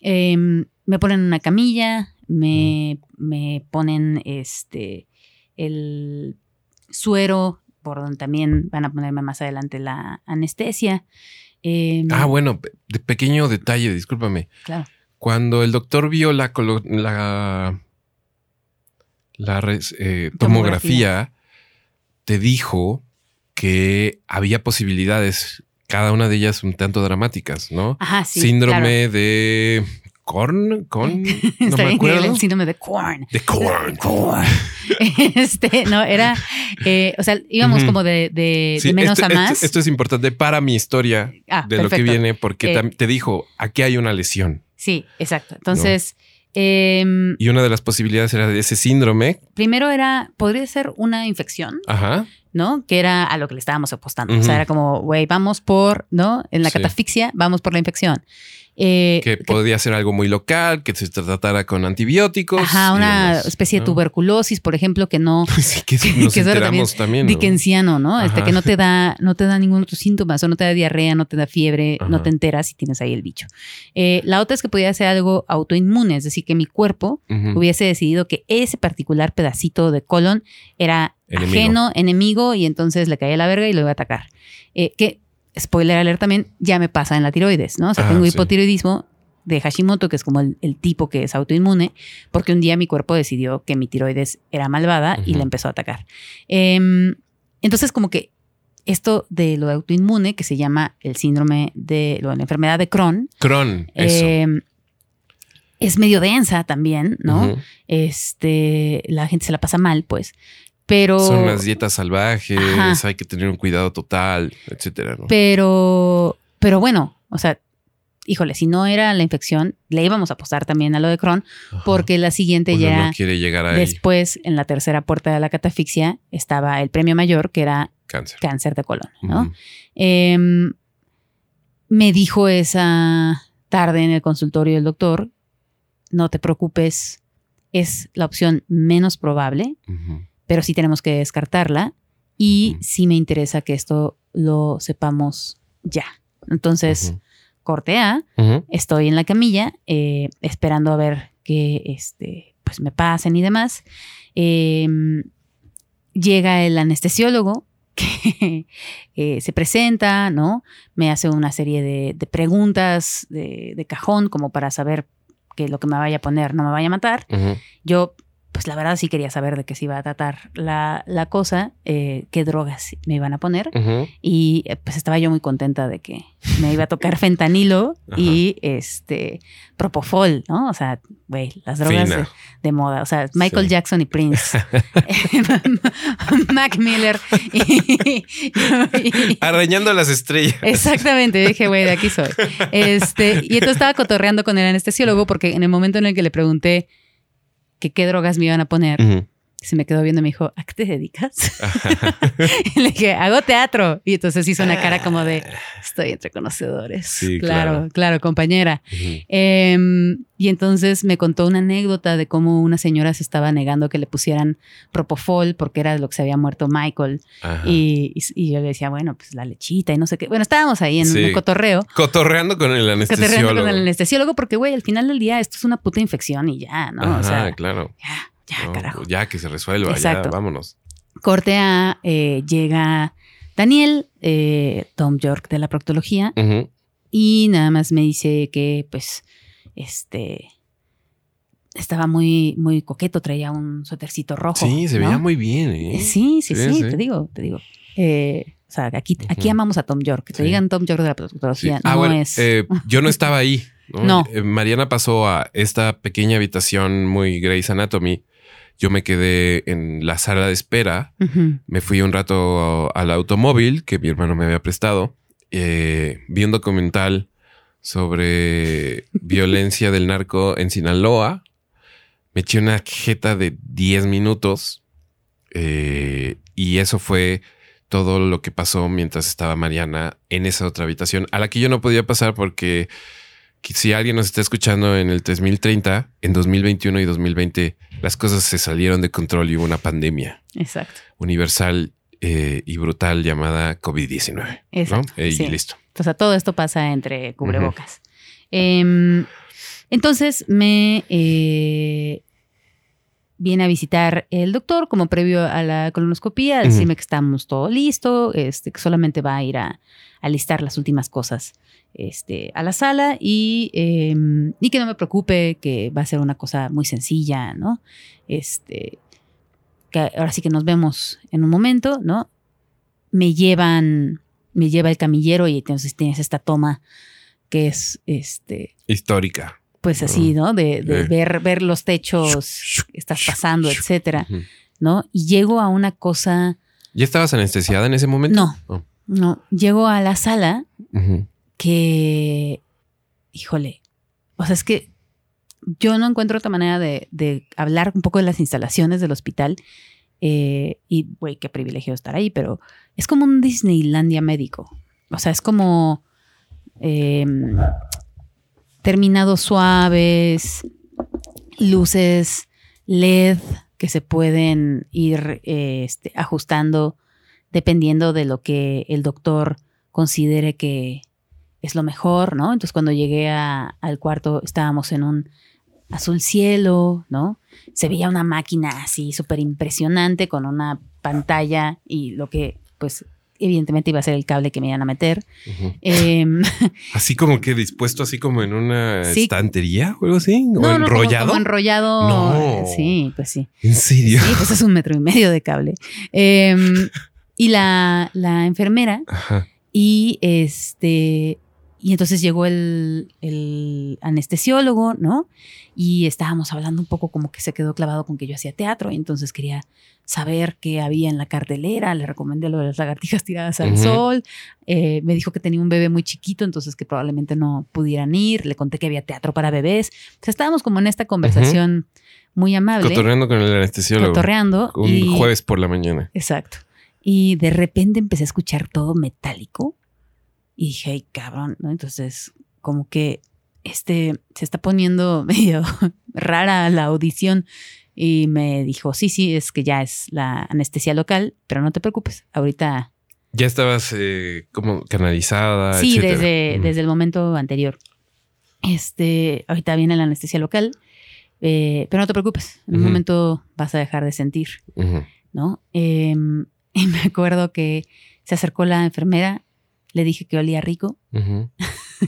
S1: Em, me ponen una camilla, me, me ponen este el suero, por donde también van a ponerme más adelante la anestesia. Em,
S3: Ah, bueno, de pequeño detalle, discúlpame.
S1: Claro.
S3: Cuando el doctor vio la, la, la res- eh,
S1: Tomografía.
S3: tomografía, te dijo que había posibilidades, cada una de ellas un tanto dramáticas, ¿no?
S1: Ajá, sí.
S3: Síndrome de Korn, Korn,
S1: claro.
S3: no me acuerdo.
S1: el síndrome de Korn.
S3: De Korn.
S1: Korn. Este, no, era, eh, o sea, íbamos como de, de-
S3: Sí,
S1: de menos
S3: esto,
S1: a más.
S3: Esto, esto es importante para mi historia
S1: Ah,
S3: de lo que viene, porque
S1: Eh,
S3: te dijo, aquí hay una lesión.
S1: Sí, exacto. Entonces, em,
S3: Y una de las posibilidades era de ese síndrome.
S1: primero era, podría ser una infección,
S3: Ajá.
S1: ¿no? Que era a lo que le estábamos apostando. O sea, era como, güey, vamos por, ¿no? En la
S3: Sí.
S1: catafixia, vamos por la infección. Eh,
S3: Que podía ser algo muy local, que se tratara con antibióticos.
S1: Ajá, una especie de tuberculosis, por ejemplo, que no,
S3: Sí, que sí, nos
S1: que
S3: enteramos también. ¿no?
S1: dickensiano, ¿no? Este que no te da, no te da ningún otro síntoma, o no te da diarrea, no te da fiebre, no te enteras si tienes ahí el bicho. Eh, la otra es que podía ser algo autoinmune, es decir, que mi cuerpo hubiese decidido que ese particular pedacito de colon era
S3: Enemigo.
S1: ajeno, enemigo, y entonces le caía la verga y lo iba a atacar. Eh, que, spoiler alert también, ya me pasa en la tiroides, ¿no? O sea,
S3: Ah,
S1: tengo
S3: sí.
S1: hipotiroidismo de Hashimoto, que es como el, el tipo que es autoinmune, porque un día mi cuerpo decidió que mi tiroides era malvada y la empezó a atacar. Em, entonces, como que esto de lo autoinmune, que se llama el síndrome de la enfermedad de Crohn,
S3: Crohn, eso.
S1: em, es medio densa también, ¿no? Este, la gente se la pasa mal, pues. Pero.
S3: Son unas dietas salvajes,
S1: Ajá.
S3: hay que tener un cuidado total, etcétera. ¿no?
S1: Pero, pero bueno, o sea, híjole, si no era la infección, le íbamos a apostar también a lo de Crohn,
S3: Ajá.
S1: porque la siguiente
S3: Uno
S1: ya
S3: no quiere llegar ahí.
S1: después, en la tercera puerta de la catafixia, estaba el premio mayor, que era
S3: Cáncer.
S1: cáncer de colon, ¿no? Em, me dijo esa tarde en el consultorio el doctor, no te preocupes, es la opción menos probable,
S3: Ujú.
S1: Pero sí tenemos que descartarla y sí me interesa que esto lo sepamos ya. Entonces,
S3: Ujú.
S1: corte A,
S3: Ujú.
S1: estoy en la camilla eh, esperando a ver que este, pues me pasen y demás. Em, llega el anestesiólogo que eh, se presenta, ¿no? Me hace una serie de, de preguntas de, de cajón como para saber que lo que me vaya a poner no me vaya a matar. Yo, pues la verdad sí quería saber de qué se iba a tratar la, la cosa, eh, qué drogas me iban a poner. Y eh, pues estaba yo muy contenta de que me iba a tocar fentanilo y este propofol, ¿no? O sea, güey, las drogas de, moda. O sea, Michael
S3: Sí.
S1: Jackson y Prince. Mac Miller. y- y-
S3: Arañando las estrellas.
S1: Exactamente, dije, güey, de aquí soy. Este, y entonces estaba cotorreando con el anestesiólogo porque en el momento en el que le pregunté que qué drogas me iban a poner, Se me quedó viendo y me dijo, ¿a qué te dedicas? y le dije, hago teatro. Y entonces hizo una cara como de, estoy entre conocedores.
S3: Sí,
S1: claro,
S3: claro.
S1: claro, compañera. Em, y entonces me contó una anécdota de cómo una señora se estaba negando que le pusieran propofol porque era de lo que se había muerto Michael. Y, y- y yo le decía, bueno, pues la lechita y no sé qué. Bueno, estábamos ahí en
S3: Sí.
S1: un cotorreo.
S3: Cotorreando con el
S1: Cotorreando
S3: anestesiólogo.
S1: con el anestesiólogo porque, güey, al final del día esto es una puta infección y ya, ¿no?
S3: Ajá,
S1: o sea,
S3: claro.
S1: ya, ya,
S3: No,
S1: carajo.
S3: Ya que se resuelva,
S1: Exacto.
S3: ya vámonos.
S1: Corte A, eh, llega Daniel, eh, Tom York de la proctología, y nada más me dice que, pues, este, estaba muy, muy coqueto, traía un suétercito rojo.
S3: Sí, se
S1: ¿no?
S3: veía muy bien. ¿eh?
S1: Sí, sí, sí, te digo, te digo. Eh, o sea, aquí, aquí amamos a Tom York. Que te
S3: Sí.
S1: digan Tom York de la
S3: Sí.
S1: proctología.
S3: Ah,
S1: no
S3: bueno,
S1: es.
S3: eh, yo no estaba ahí. ¿no?
S1: No.
S3: Eh, Mariana pasó a esta pequeña habitación muy Grey's Anatomy. Yo me quedé en la sala de espera. Me fui un rato al automóvil que mi hermano me había prestado. Eh, vi un documental sobre violencia del narco en Sinaloa. Me eché una jeta de 10 minutos. eh, y eso fue todo lo que pasó mientras estaba Mariana en esa otra habitación, a la que yo no podía pasar porque que si alguien nos está escuchando en el 3030, en 2021 y 2020, las cosas se salieron de control y hubo una pandemia
S1: Exacto.
S3: universal eh, y brutal llamada COVID-19. ¿no?
S1: Exacto,
S3: Eh,
S1: sí.
S3: Y listo.
S1: O sea, todo esto pasa entre cubrebocas. Em, entonces me eh, viene a visitar el doctor como previo a la colonoscopía, a decirme que estamos todo listo, este, que solamente va a ir a, a listar las últimas cosas este, a la sala y, em, y que no me preocupe, que va a ser una cosa muy sencilla, ¿no? Este, que ahora sí que nos vemos en un momento, ¿no? Me llevan, me lleva el camillero y entonces tienes esta toma que es, este,
S3: Histórica.
S1: pues así, ¿no? De, de
S3: Eh.
S1: ver, ver los techos que estás pasando, etcétera. ¿no? Y llego a una cosa,
S3: ¿Ya estabas anestesiada en ese momento?
S1: No.
S3: Oh.
S1: no, llego a la sala. Que, híjole, o sea, es que yo no encuentro otra manera de, hablar un poco de las instalaciones del hospital. eh, y, güey, qué privilegio estar ahí, pero es como un Disneylandia médico. O sea, es como... em, terminados suaves, luces LED que se pueden ir eh, este, ajustando dependiendo de lo que el doctor considere que es lo mejor, ¿no? Entonces cuando llegué a- al cuarto estábamos en un azul cielo, ¿no? Se veía una máquina así súper impresionante con una pantalla y lo que pues evidentemente iba a ser el cable que me iban a meter. Em,
S3: Así como que dispuesto así como en una
S1: Sí.
S3: estantería o algo así. o
S1: no, no, como-
S3: enrollado.
S1: como enrollado.
S3: No.
S1: Sí, pues sí.
S3: ¿En serio?
S1: Sí, pues es un metro y medio de cable. Em, y la, la enfermera,
S3: Ajá.
S1: y este, y entonces llegó el, el anestesiólogo, ¿no? Y estábamos hablando un poco como que se quedó clavado con que yo hacía teatro, y entonces quería saber qué había en la cartelera. Le recomendé lo de las lagartijas tiradas al sol. Eh, me dijo que tenía un bebé muy chiquito, entonces que probablemente no pudieran ir. Le conté que había teatro para bebés. O sea, estábamos como en esta conversación muy amable.
S3: Cotorreando con el anestesiólogo.
S1: cotorreando.
S3: Un
S1: y-
S3: jueves por la mañana.
S1: Exacto. Y de repente empecé a escuchar todo metálico y dije, ay, cabrón, ¿no? Entonces, como que este se está poniendo medio rara la audición y me dijo, sí, sí, es que ya es la anestesia local, pero no te preocupes, ahorita
S3: Ya estabas eh, como canalizada.
S1: Sí,
S3: etcétera.
S1: desde, desde el momento anterior. Este, ahorita viene la anestesia local, eh, pero no te preocupes, en un momento vas a dejar de sentir. ¿no? Em, y me acuerdo que se acercó la enfermera, le dije que olía rico.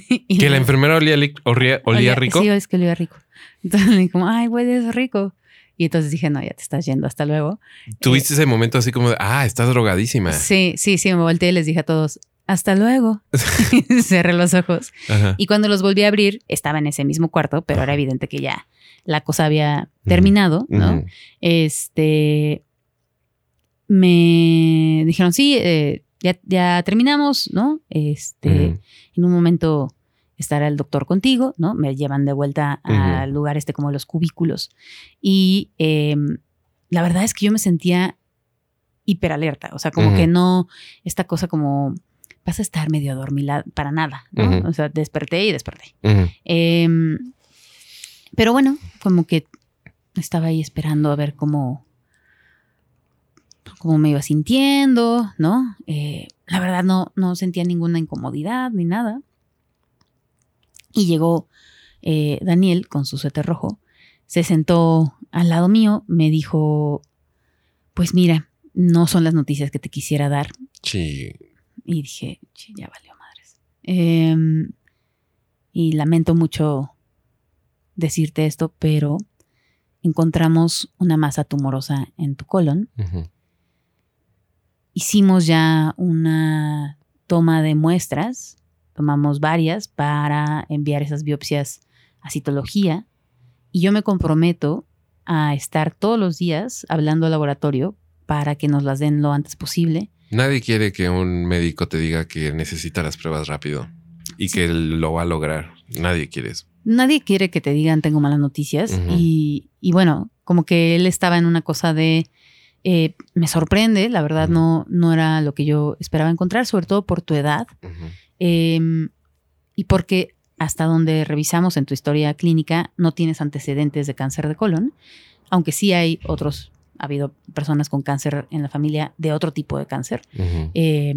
S1: Y
S3: Que la enfermera olía, olía, olía rico.
S1: Sí, es que olía rico. Entonces le dije como, ay, hueles rico. Y entonces dije, no, ya te estás yendo, hasta luego.
S3: Tuviste ese momento así como de, ah, estás drogadísima.
S1: Sí, sí, sí, me volteé y les dije a todos, hasta luego. Cerré los ojos.
S3: Ajá.
S1: Y cuando los volví a abrir, estaba en ese mismo cuarto, pero era evidente que ya la cosa había terminado, ¿no? Este, me dijeron, sí, eh, ya, ya terminamos, ¿no? Este, en un momento estará el doctor contigo, ¿no? Me llevan de vuelta al lugar este como los cubículos. Y em, la verdad es que yo me sentía hiperalerta, o sea, como que no, esta cosa como, vas a estar medio adormilada, para nada, ¿no? O sea, desperté y desperté. Em, pero bueno, como que estaba ahí esperando a ver cómo, cómo me iba sintiendo, ¿no? Eh, la verdad no, no sentía ninguna incomodidad ni nada. Y llegó eh, Daniel con su suéter rojo, se sentó al lado mío, me dijo, pues mira, no son las noticias que te quisiera dar,
S3: Sí.
S1: y dije, "Chi, ya valió madres. Em, y lamento mucho decirte esto, pero encontramos una masa tumorosa en tu colon.
S3: Ujú.
S1: Hicimos ya una toma de muestras, tomamos varias para enviar esas biopsias a citología. Y yo me comprometo a estar todos los días hablando al laboratorio para que nos las den lo antes posible.
S3: Nadie quiere que un médico te diga que necesita las pruebas rápido y que él lo va a lograr. Nadie quiere eso.
S1: nadie quiere que te digan tengo malas noticias y, y bueno, como que él estaba en una cosa de eh, me sorprende, la verdad no, no era lo que yo esperaba encontrar, sobre todo por tu edad. Eh, y porque hasta donde revisamos en tu historia clínica no tienes antecedentes de cáncer de colon, aunque sí hay otros, ha habido personas con cáncer en la familia de otro tipo de cáncer, eh,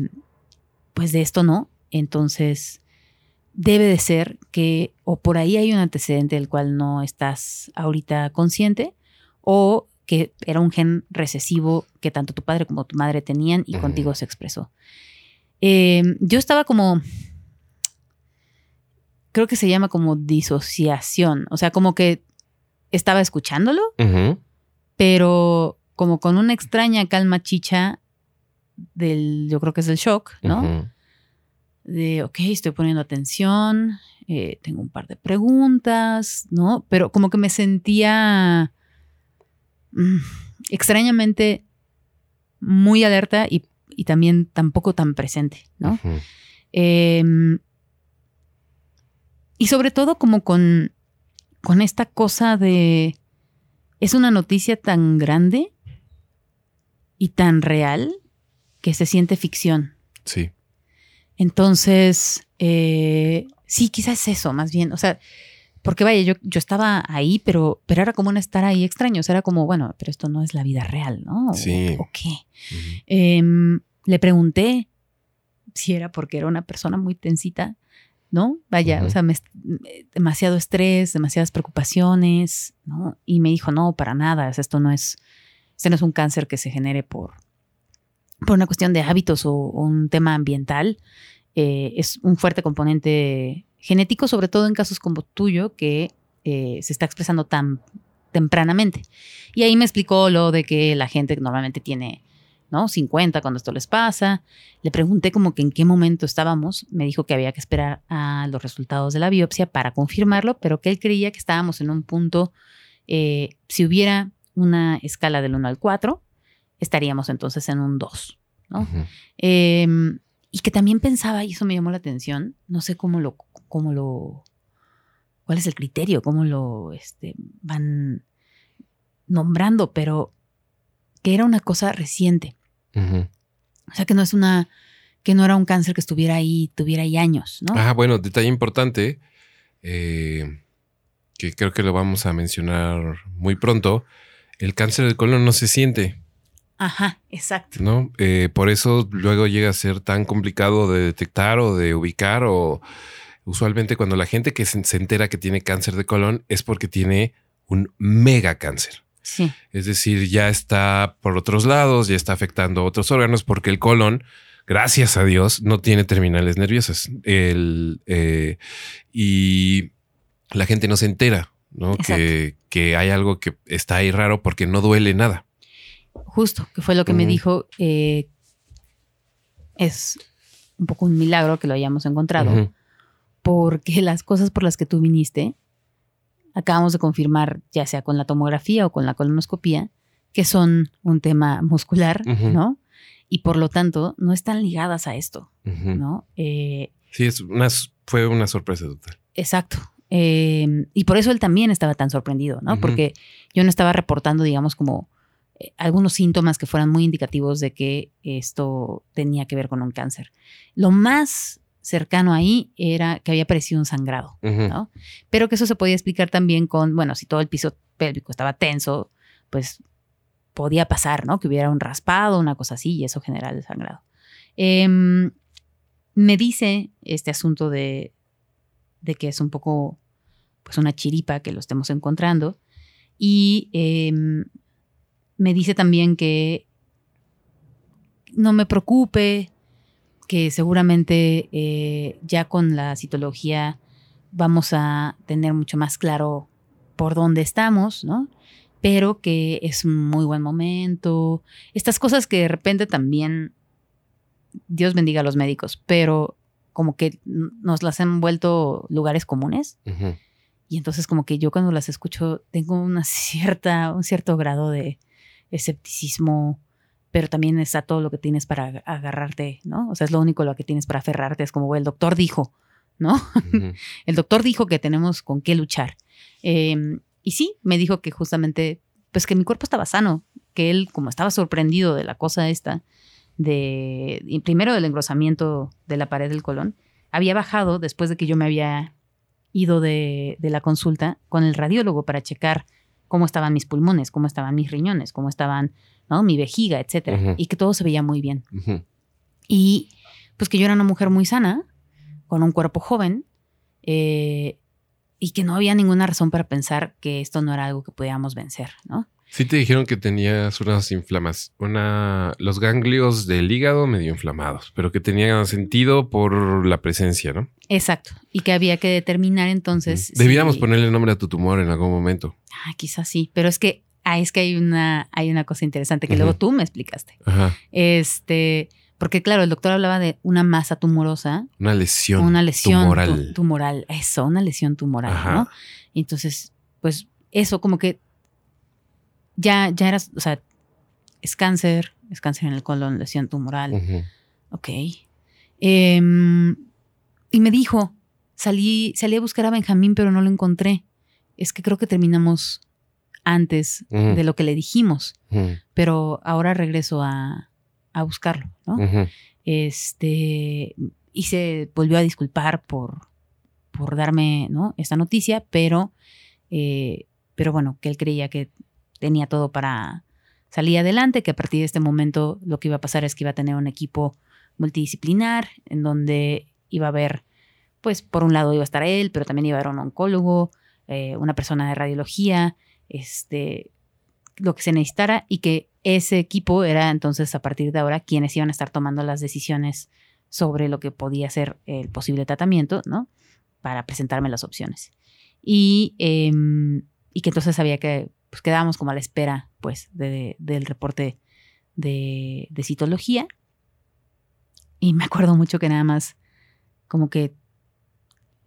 S1: pues de esto no. Entonces, debe de ser que o por ahí hay un antecedente del cual no estás ahorita consciente o que era un gen recesivo que tanto tu padre como tu madre tenían y contigo se expresó. Eh, yo estaba como, creo que se llama como disociación, o sea, como que estaba escuchándolo, pero como con una extraña calma chicha del, yo creo que es del shock, ¿no? De, ok, estoy poniendo atención, eh, tengo un par de preguntas, ¿no? Pero como que me sentía mm, extrañamente muy alerta y, y también tampoco tan presente, ¿no? Em, y sobre todo como con, con esta cosa de, es una noticia tan grande y tan real que se siente ficción.
S3: Sí.
S1: Entonces, eh, Sí, quizás es eso, más bien. O sea, porque vaya, yo, yo estaba ahí, pero, pero era como un estar ahí extraño. O sea, era como, bueno, pero esto no es la vida real, ¿no?
S3: Sí.
S1: ¿O, qué? Em, le pregunté si era porque era una persona muy tensita, ¿no? Vaya, o sea, me demasiado estrés, demasiadas preocupaciones, ¿no? Y me dijo, no, para nada, o sea, esto no es, este no es un cáncer que se genere por, por una cuestión de hábitos o, o un tema ambiental. Eh, es un fuerte componente genético, sobre todo en casos como tuyo, que eh, se está expresando tan tempranamente. Y ahí me explicó lo de que la gente normalmente tiene, ¿no? 50 cuando esto les pasa. Le pregunté como que en qué momento estábamos. Me dijo que había que esperar a los resultados de la biopsia para confirmarlo, pero que él creía que estábamos en un punto, eh, si hubiera una escala del 1 al 4, estaríamos entonces en un 2, ¿no? Eh, y que también pensaba, y eso me llamó la atención, no sé cómo lo, cómo lo, cuál es el criterio, cómo lo este, van nombrando, pero que era una cosa reciente. O sea, que no es una, que no era un cáncer que estuviera ahí, tuviera ahí años, ¿no?
S3: Ah, bueno, detalle importante, eh, que creo que lo vamos a mencionar muy pronto. El cáncer del colon no se siente,
S1: Ajá, exacto.
S3: ¿no? Eh, por eso luego llega a ser tan complicado de detectar o de ubicar o usualmente cuando la gente que se, entera que tiene cáncer de colon es porque tiene un mega cáncer.
S1: Sí,
S3: Es decir, ya está por otros lados, ya está afectando a otros órganos porque el colon, gracias a Dios, no tiene terminales nerviosas. El, eh, y la gente no se entera, ¿no? Que, que hay algo que está ahí raro porque no duele nada.
S1: Justo, que fue lo que me dijo. eh, es un poco un milagro que lo hayamos encontrado. Porque las cosas por las que tú viniste, acabamos de confirmar, ya sea con la tomografía o con la colonoscopía, que son un tema muscular. ¿no? Y por lo tanto, no están ligadas a esto. ¿no? Eh,
S3: Sí, es una, fue una sorpresa total.
S1: exacto. Eh, y por eso él también estaba tan sorprendido, ¿no? Porque yo no estaba reportando, digamos, como algunos síntomas que fueran muy indicativos de que esto tenía que ver con un cáncer. Lo más cercano ahí era que había aparecido un sangrado. ¿no? Pero que eso se podía explicar también con, bueno, si todo el piso pélvico estaba tenso, pues podía pasar, ¿no? Que hubiera un raspado, una cosa así, y eso genera el sangrado. Em, me dice este asunto de, de que es un poco, pues una chiripa que lo estemos encontrando, y em, me dice también que no me preocupe, que seguramente eh, ya con la citología vamos a tener mucho más claro por dónde estamos, ¿no? Pero que es un muy buen momento. Estas cosas que de repente también, Dios bendiga a los médicos, pero como que nos las han vuelto lugares comunes. Y entonces como que yo cuando las escucho tengo una cierta, un cierto grado de escepticismo, pero también está todo lo que tienes para ag- agarrarte, ¿no? O sea, es lo único lo que tienes para aferrarte, es como "Bueno, el doctor dijo, ¿no? El doctor dijo que tenemos con qué luchar. Eh, y sí, me dijo que justamente, pues que mi cuerpo estaba sano, que él como estaba sorprendido de la cosa esta, de, primero del engrosamiento de la pared del colon, había bajado después de que yo me había ido de, de la consulta con el radiólogo para checar cómo estaban mis pulmones, cómo estaban mis riñones, cómo estaban, ¿no? Mi vejiga, etcétera. Y que todo se veía muy bien. Y pues que yo era una mujer muy sana, con un cuerpo joven, eh, y que no había ninguna razón para pensar que esto no era algo que podíamos vencer, ¿no?
S3: Sí te dijeron que tenías unas inflamas, una, los ganglios del hígado medio inflamados, pero que tenía sentido por la presencia, ¿no?
S1: Exacto. Y que había que determinar entonces. Si-
S3: ponerle nombre a tu tumor en algún momento.
S1: Ah, quizás sí. Pero es que, ah, es que hay una, hay una cosa interesante que luego tú me explicaste.
S3: Ajá.
S1: Este, porque claro, el doctor hablaba de una masa tumorosa,
S3: Una lesión.
S1: una lesión
S3: tumoral.
S1: tu- tumoral. Eso, una lesión tumoral,
S3: Ajá.
S1: ¿no? Entonces, pues eso como que ya, ya eras, o sea, es cáncer, es cáncer en el colon, lesión tumoral.
S3: Ujú.
S1: Ok. Em, y me dijo, salí, salí a buscar a Benjamín, pero no lo encontré. Es que creo que terminamos antes de lo que le dijimos, pero ahora regreso a, a buscarlo, ¿no? Este, y se volvió a disculpar por, por darme, ¿no? Esta noticia, pero, eh, pero bueno, que él creía que tenía todo para salir adelante, que a partir de este momento lo que iba a pasar es que iba a tener un equipo multidisciplinar en donde iba a haber, pues por un lado iba a estar él, pero también iba a haber un oncólogo, eh, una persona de radiología, este, lo que se necesitara y que ese equipo era entonces a partir de ahora quienes iban a estar tomando las decisiones sobre lo que podía ser el posible tratamiento, ¿no? Para presentarme las opciones. Y, em, y que entonces había que, pues quedábamos como a la espera, pues, de, del reporte de, de citología. Y me acuerdo mucho que nada más, como que,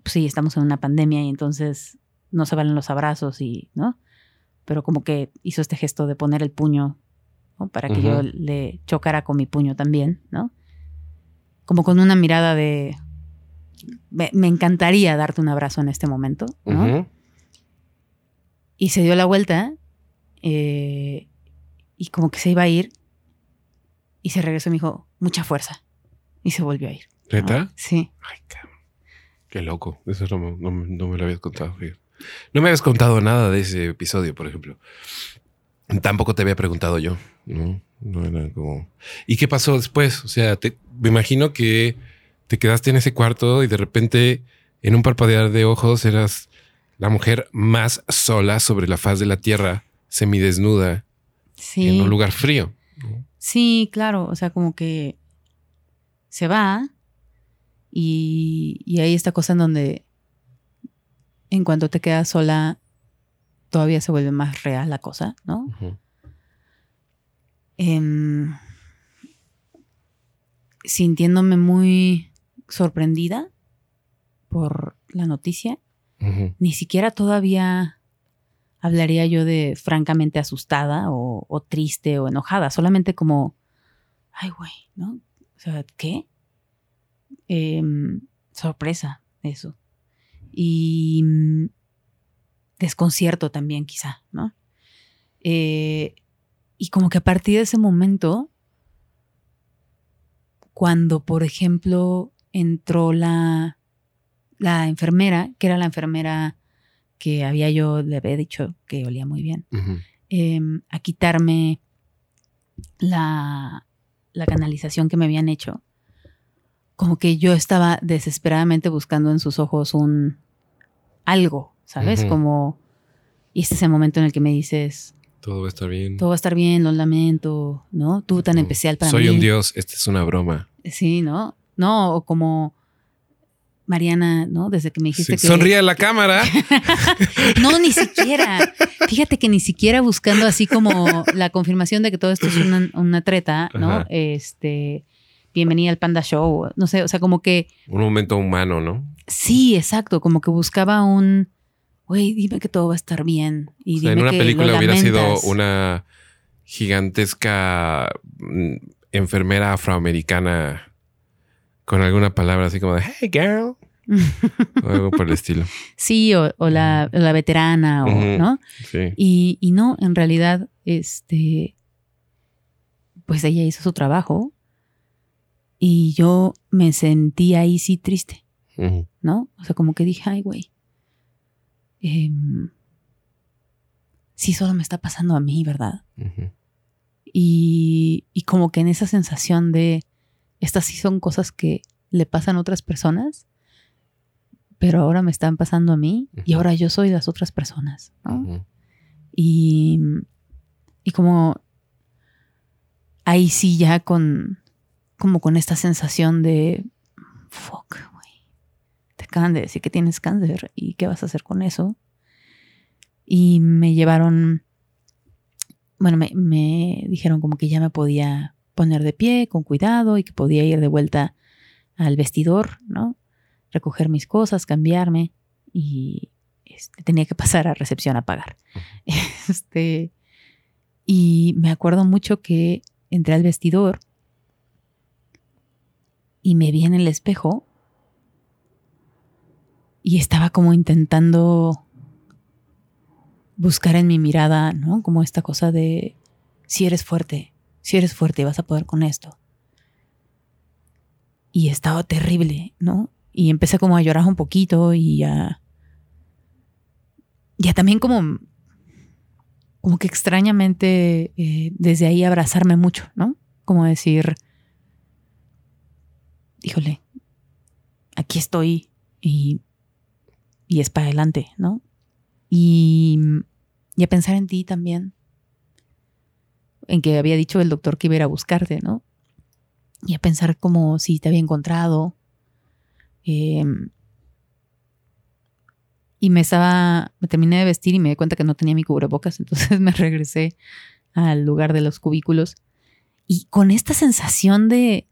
S1: pues sí, estamos en una pandemia y entonces no se valen los abrazos y, ¿no? Pero como que hizo este gesto de poner el puño, ¿no? Para que yo le chocara con mi puño también, ¿no? Como con una mirada de, me, me encantaría darte un abrazo en este momento, ¿no? Y se dio la vuelta eh, y como que se iba a ir y se regresó y me dijo, mucha fuerza. Y se volvió a ir. ¿no?
S3: ¿Neta?
S1: Sí.
S3: Ay, cabrón. Qué loco. Eso no, me- no me- no me lo habías contado. fíjate. No me habías contado nada de ese episodio, por ejemplo. Tampoco te había preguntado yo. No, no era como. ¿Y qué pasó después? O sea, te- me imagino que te quedaste en ese cuarto y de repente, en un parpadear de ojos, eras la mujer más sola sobre la faz de la tierra, semidesnuda,
S1: Sí.
S3: en un lugar frío.
S1: Sí, claro. O sea, como que se va y, y hay esta cosa en donde en cuanto te quedas sola, todavía se vuelve más real la cosa, ¿no? Em, sintiéndome muy sorprendida por la noticia. Ni siquiera todavía hablaría yo de francamente asustada o, o triste o enojada, solamente como, ay, güey, ¿no? O sea, ¿qué? Em, sorpresa, eso. Y mm, desconcierto también, quizá, ¿no? Eh, y como que a partir de ese momento, cuando, por ejemplo, entró la, la enfermera, que era la enfermera que había yo, le había dicho que olía muy bien, em, a quitarme la, la canalización que me habían hecho, como que yo estaba desesperadamente buscando en sus ojos un algo, ¿sabes? Como, y este es el momento en el que me dices,
S3: Todo va a estar bien.
S1: todo va a estar bien, lo lamento, ¿no? Tú tan especial para
S3: Soy
S1: mí.
S3: un dios, esta es una broma.
S1: Sí, ¿no? No, o como Mariana, ¿no? Desde que me dijiste
S3: Sí,
S1: que...
S3: Sonríe a la cámara.
S1: No, ni siquiera. Fíjate que ni siquiera buscando así como la confirmación de que todo esto es una, una treta, ¿no?
S3: Ajá.
S1: Este, bienvenida al Panda Show, no sé, o sea, como que
S3: Un momento humano, ¿no?
S1: sí, exacto, como que buscaba un, güey, dime que todo va a estar bien. Y
S3: O sea, en una
S1: que
S3: película hubiera sido una gigantesca mm, enfermera afroamericana con alguna palabra así como de hey girl o algo por el estilo.
S1: Sí, o, o la, la veterana, o. ¿no?
S3: Sí.
S1: Y, y no, en realidad, este, pues ella hizo su trabajo y yo me sentí ahí sí triste. ¿no? O sea, como que dije, ay, güey, em, sí, solo me está pasando a mí, ¿verdad? Y, y como que en esa sensación de, estas sí son cosas que le pasan a otras personas, pero ahora me están pasando a mí y ahora yo soy las otras personas, ¿no? Y, y como ahí sí ya con como con esta sensación de fuck, güey. Te acaban de decir que tienes cáncer y qué vas a hacer con eso. Y me llevaron, bueno, me, me dijeron como que ya me podía poner de pie con cuidado y que podía ir de vuelta al vestidor, ¿no? Recoger mis cosas, cambiarme y este, tenía que pasar a recepción a pagar. Este, y me acuerdo mucho que entré al vestidor y me vi en el espejo y estaba como intentando buscar en mi mirada, ¿no? Como esta cosa de si eres fuerte, si eres fuerte vas a poder con esto. Y estaba terrible, ¿no? y empecé como a llorar un poquito y a... Ya también como... Como que extrañamente eh, desde ahí abrazarme mucho, ¿no? Como decir, híjole, aquí estoy y, y es para adelante, ¿no? Y, y a pensar en ti también, en que había dicho el doctor que iba a ir a buscarte, ¿no? Y a pensar como si te había encontrado. Em, y me estaba, me terminé de vestir y me di cuenta que no tenía mi cubrebocas, entonces me regresé al lugar de los cubículos. Y con esta sensación de,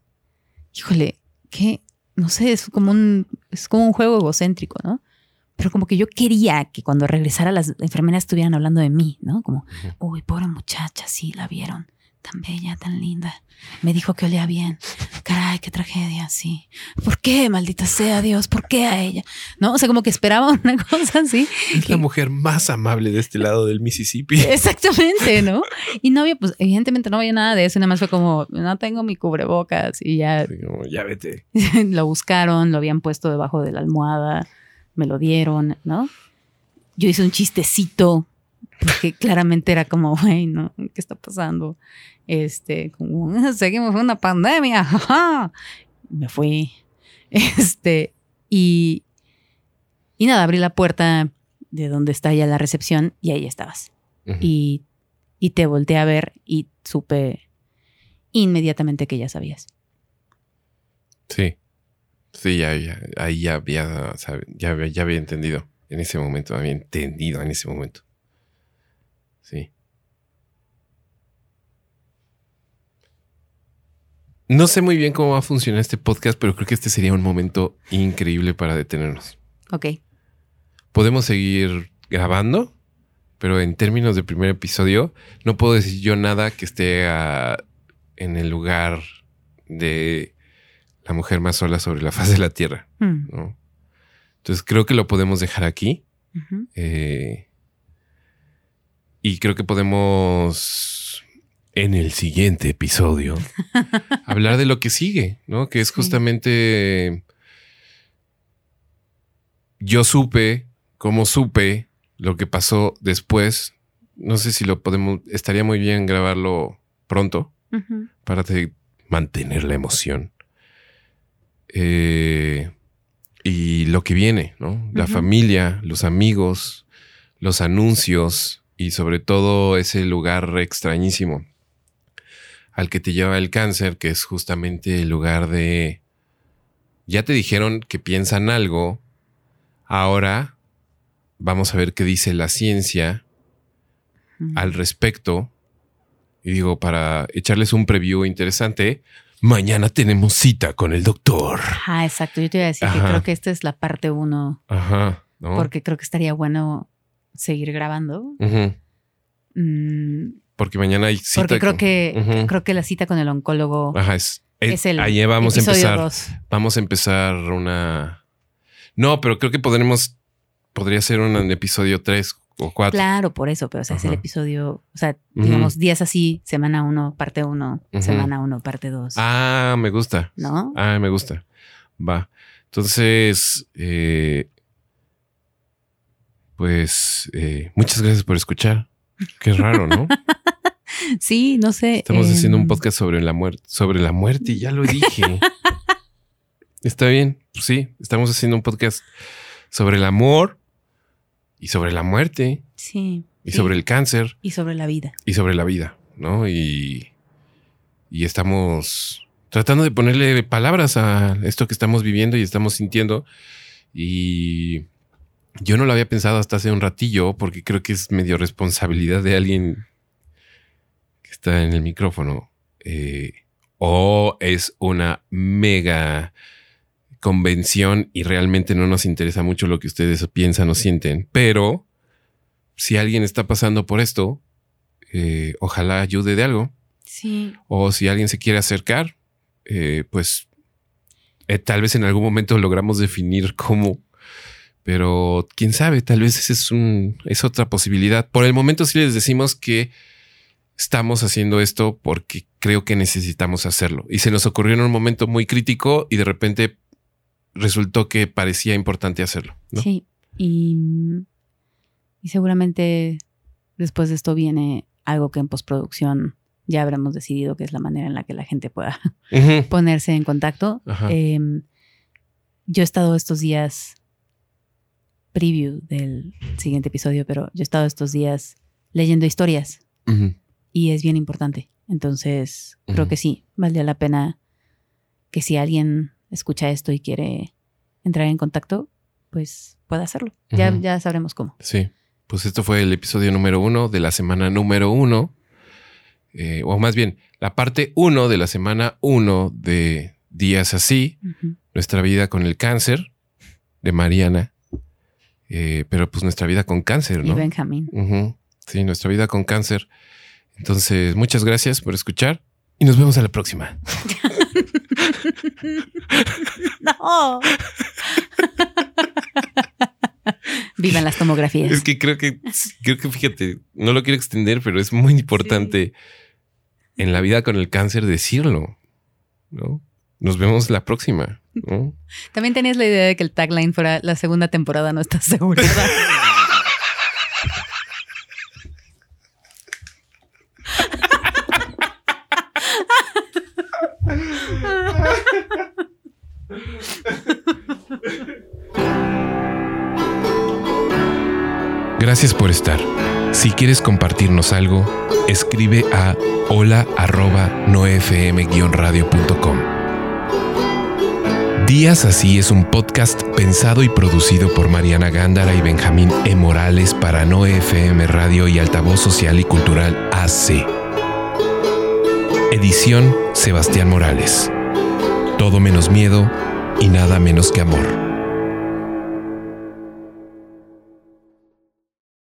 S1: híjole, que, no sé, es como un, es como un juego egocéntrico, ¿no? Pero como que yo quería que cuando regresara las enfermeras estuvieran hablando de mí, ¿no? Como, uy, pobre muchacha, sí, la vieron. Tan bella, tan linda. Me dijo que olía bien. Caray, qué tragedia, sí. ¿Por qué, maldita sea Dios? ¿Por qué a ella? ¿No? O sea, como que esperaba una cosa así.
S3: Es la mujer más amable de este lado del Mississippi.
S1: Exactamente, ¿no? Y no había, pues, evidentemente no había nada de eso. Nada más fue como, no tengo mi cubrebocas y ya.
S3: ya vete.
S1: lo buscaron, lo habían puesto debajo de la almohada, me lo dieron, ¿no? Yo hice un chistecito porque claramente era como, güey, ¿no? ¿Qué está pasando? Este, como, seguimos en una pandemia, Me fui. Este, y, y nada, abrí la puerta de donde está ya la recepción y ahí estabas. y, y te volteé a ver y supe inmediatamente que ya sabías.
S3: Sí. Sí, ya, ya, ahí ya había, ya, ya había entendido. En ese momento, había entendido en ese momento. Sí. No sé muy bien cómo va a funcionar este podcast, pero creo que este sería un momento increíble para detenernos.
S1: Ok.
S3: Podemos seguir grabando, pero en términos de primer episodio, no puedo decir yo nada que esté ah, en el lugar de la mujer más sola sobre la faz de la tierra.
S1: Hmm.
S3: Entonces creo que lo podemos dejar aquí. eh, y creo que podemos en el siguiente episodio hablar de lo que sigue, ¿no? Que es justamente yo supe, cómo supe lo que pasó después. No sé si lo podemos, estaría muy bien grabarlo pronto para mantener la emoción. Eh, y lo que viene, ¿no? La familia, los amigos, los anuncios, y sobre todo ese lugar extrañísimo al que te lleva el cáncer, que es justamente el lugar de... Ya te dijeron que piensan algo, ahora vamos a ver qué dice la ciencia al respecto. Y digo, para echarles un preview interesante, mañana tenemos cita con el doctor.
S1: Ah, exacto. Yo te iba a decir que creo que esta es la parte uno.
S3: Ajá.
S1: Porque creo que estaría bueno seguir grabando.
S3: Mm, porque mañana hay cita.
S1: Porque creo que creo que la cita con el oncólogo
S3: Ajá, es, el ahí vamos a empezar. Vamos a empezar una. No, pero creo que podremos. Podría ser un episodio 3 o 4.
S1: Claro, por eso, pero o sea, es el episodio, o sea, digamos, días así, semana 1, parte 1, semana 1, parte 2.
S3: Ah, me gusta.
S1: ¿No?
S3: Ah, me gusta. Va. Entonces, eh, pues eh, muchas gracias por escuchar. Qué raro, ¿no?
S1: sí, no sé.
S3: Estamos haciendo un em, podcast sobre la muerte, sobre la muerte, ya lo dije. Está bien, sí, estamos haciendo un podcast sobre el amor y sobre la muerte.
S1: Sí.
S3: Y sobre el cáncer.
S1: Y sobre la vida.
S3: Y sobre la vida, ¿no? Y, y estamos tratando de ponerle palabras a esto que estamos viviendo y estamos sintiendo. Y yo no lo había pensado hasta hace un ratillo porque creo que es medio responsabilidad de alguien que está en el micrófono. Eh, o es una mega convención y realmente no nos interesa mucho lo que ustedes piensan o sienten. Pero si alguien está pasando por esto, eh, ojalá ayude de algo.
S1: Sí.
S3: O si alguien se quiere acercar, eh, pues tal vez en algún momento logramos definir cómo pero quién sabe, tal vez esa es, un, es otra posibilidad. Por el momento sí les decimos que estamos haciendo esto porque creo que necesitamos hacerlo. Y se nos ocurrió en un momento muy crítico y de repente resultó que parecía importante hacerlo. ¿no?
S1: Sí, y, y seguramente después de esto viene algo que en postproducción ya habremos decidido que es la manera en la que la gente pueda ponerse en contacto. Em, yo he estado estos días, preview del siguiente episodio, pero yo he estado estos días leyendo historias y es bien importante. Entonces, creo que sí, valdría la pena que si alguien escucha esto y quiere entrar en contacto, pues pueda hacerlo. Ya, ya sabremos cómo.
S3: Sí, pues esto fue el episodio número uno de la semana número uno, eh, o más bien, la parte uno de la semana uno de Días Así, nuestra vida con el cáncer de Mariana, Eh, pero pues nuestra vida con cáncer,
S1: Y
S3: ¿no?
S1: Benjamín.
S3: Ujú. Sí, nuestra vida con cáncer. Entonces, muchas gracias por escuchar y nos vemos a la próxima.
S1: No. Vivan las tomografías.
S3: Es que creo que, creo que fíjate, no lo quiero extender, pero es muy importante en la vida con el cáncer decirlo, ¿no? Nos vemos la próxima, ¿no?
S1: También tenías la idea de que el tagline fuera la segunda temporada, no estás seguro.
S3: Gracias por estar. Si quieres compartirnos algo, escribe a hola arroba noefm-radio.com. Días Así es un podcast pensado y producido por Mariana Gándara y Benjamín E. Morales para No FM Radio y Altavoz Social y Cultural AC. Edición Sebastián Morales. Todo menos miedo y nada menos que amor.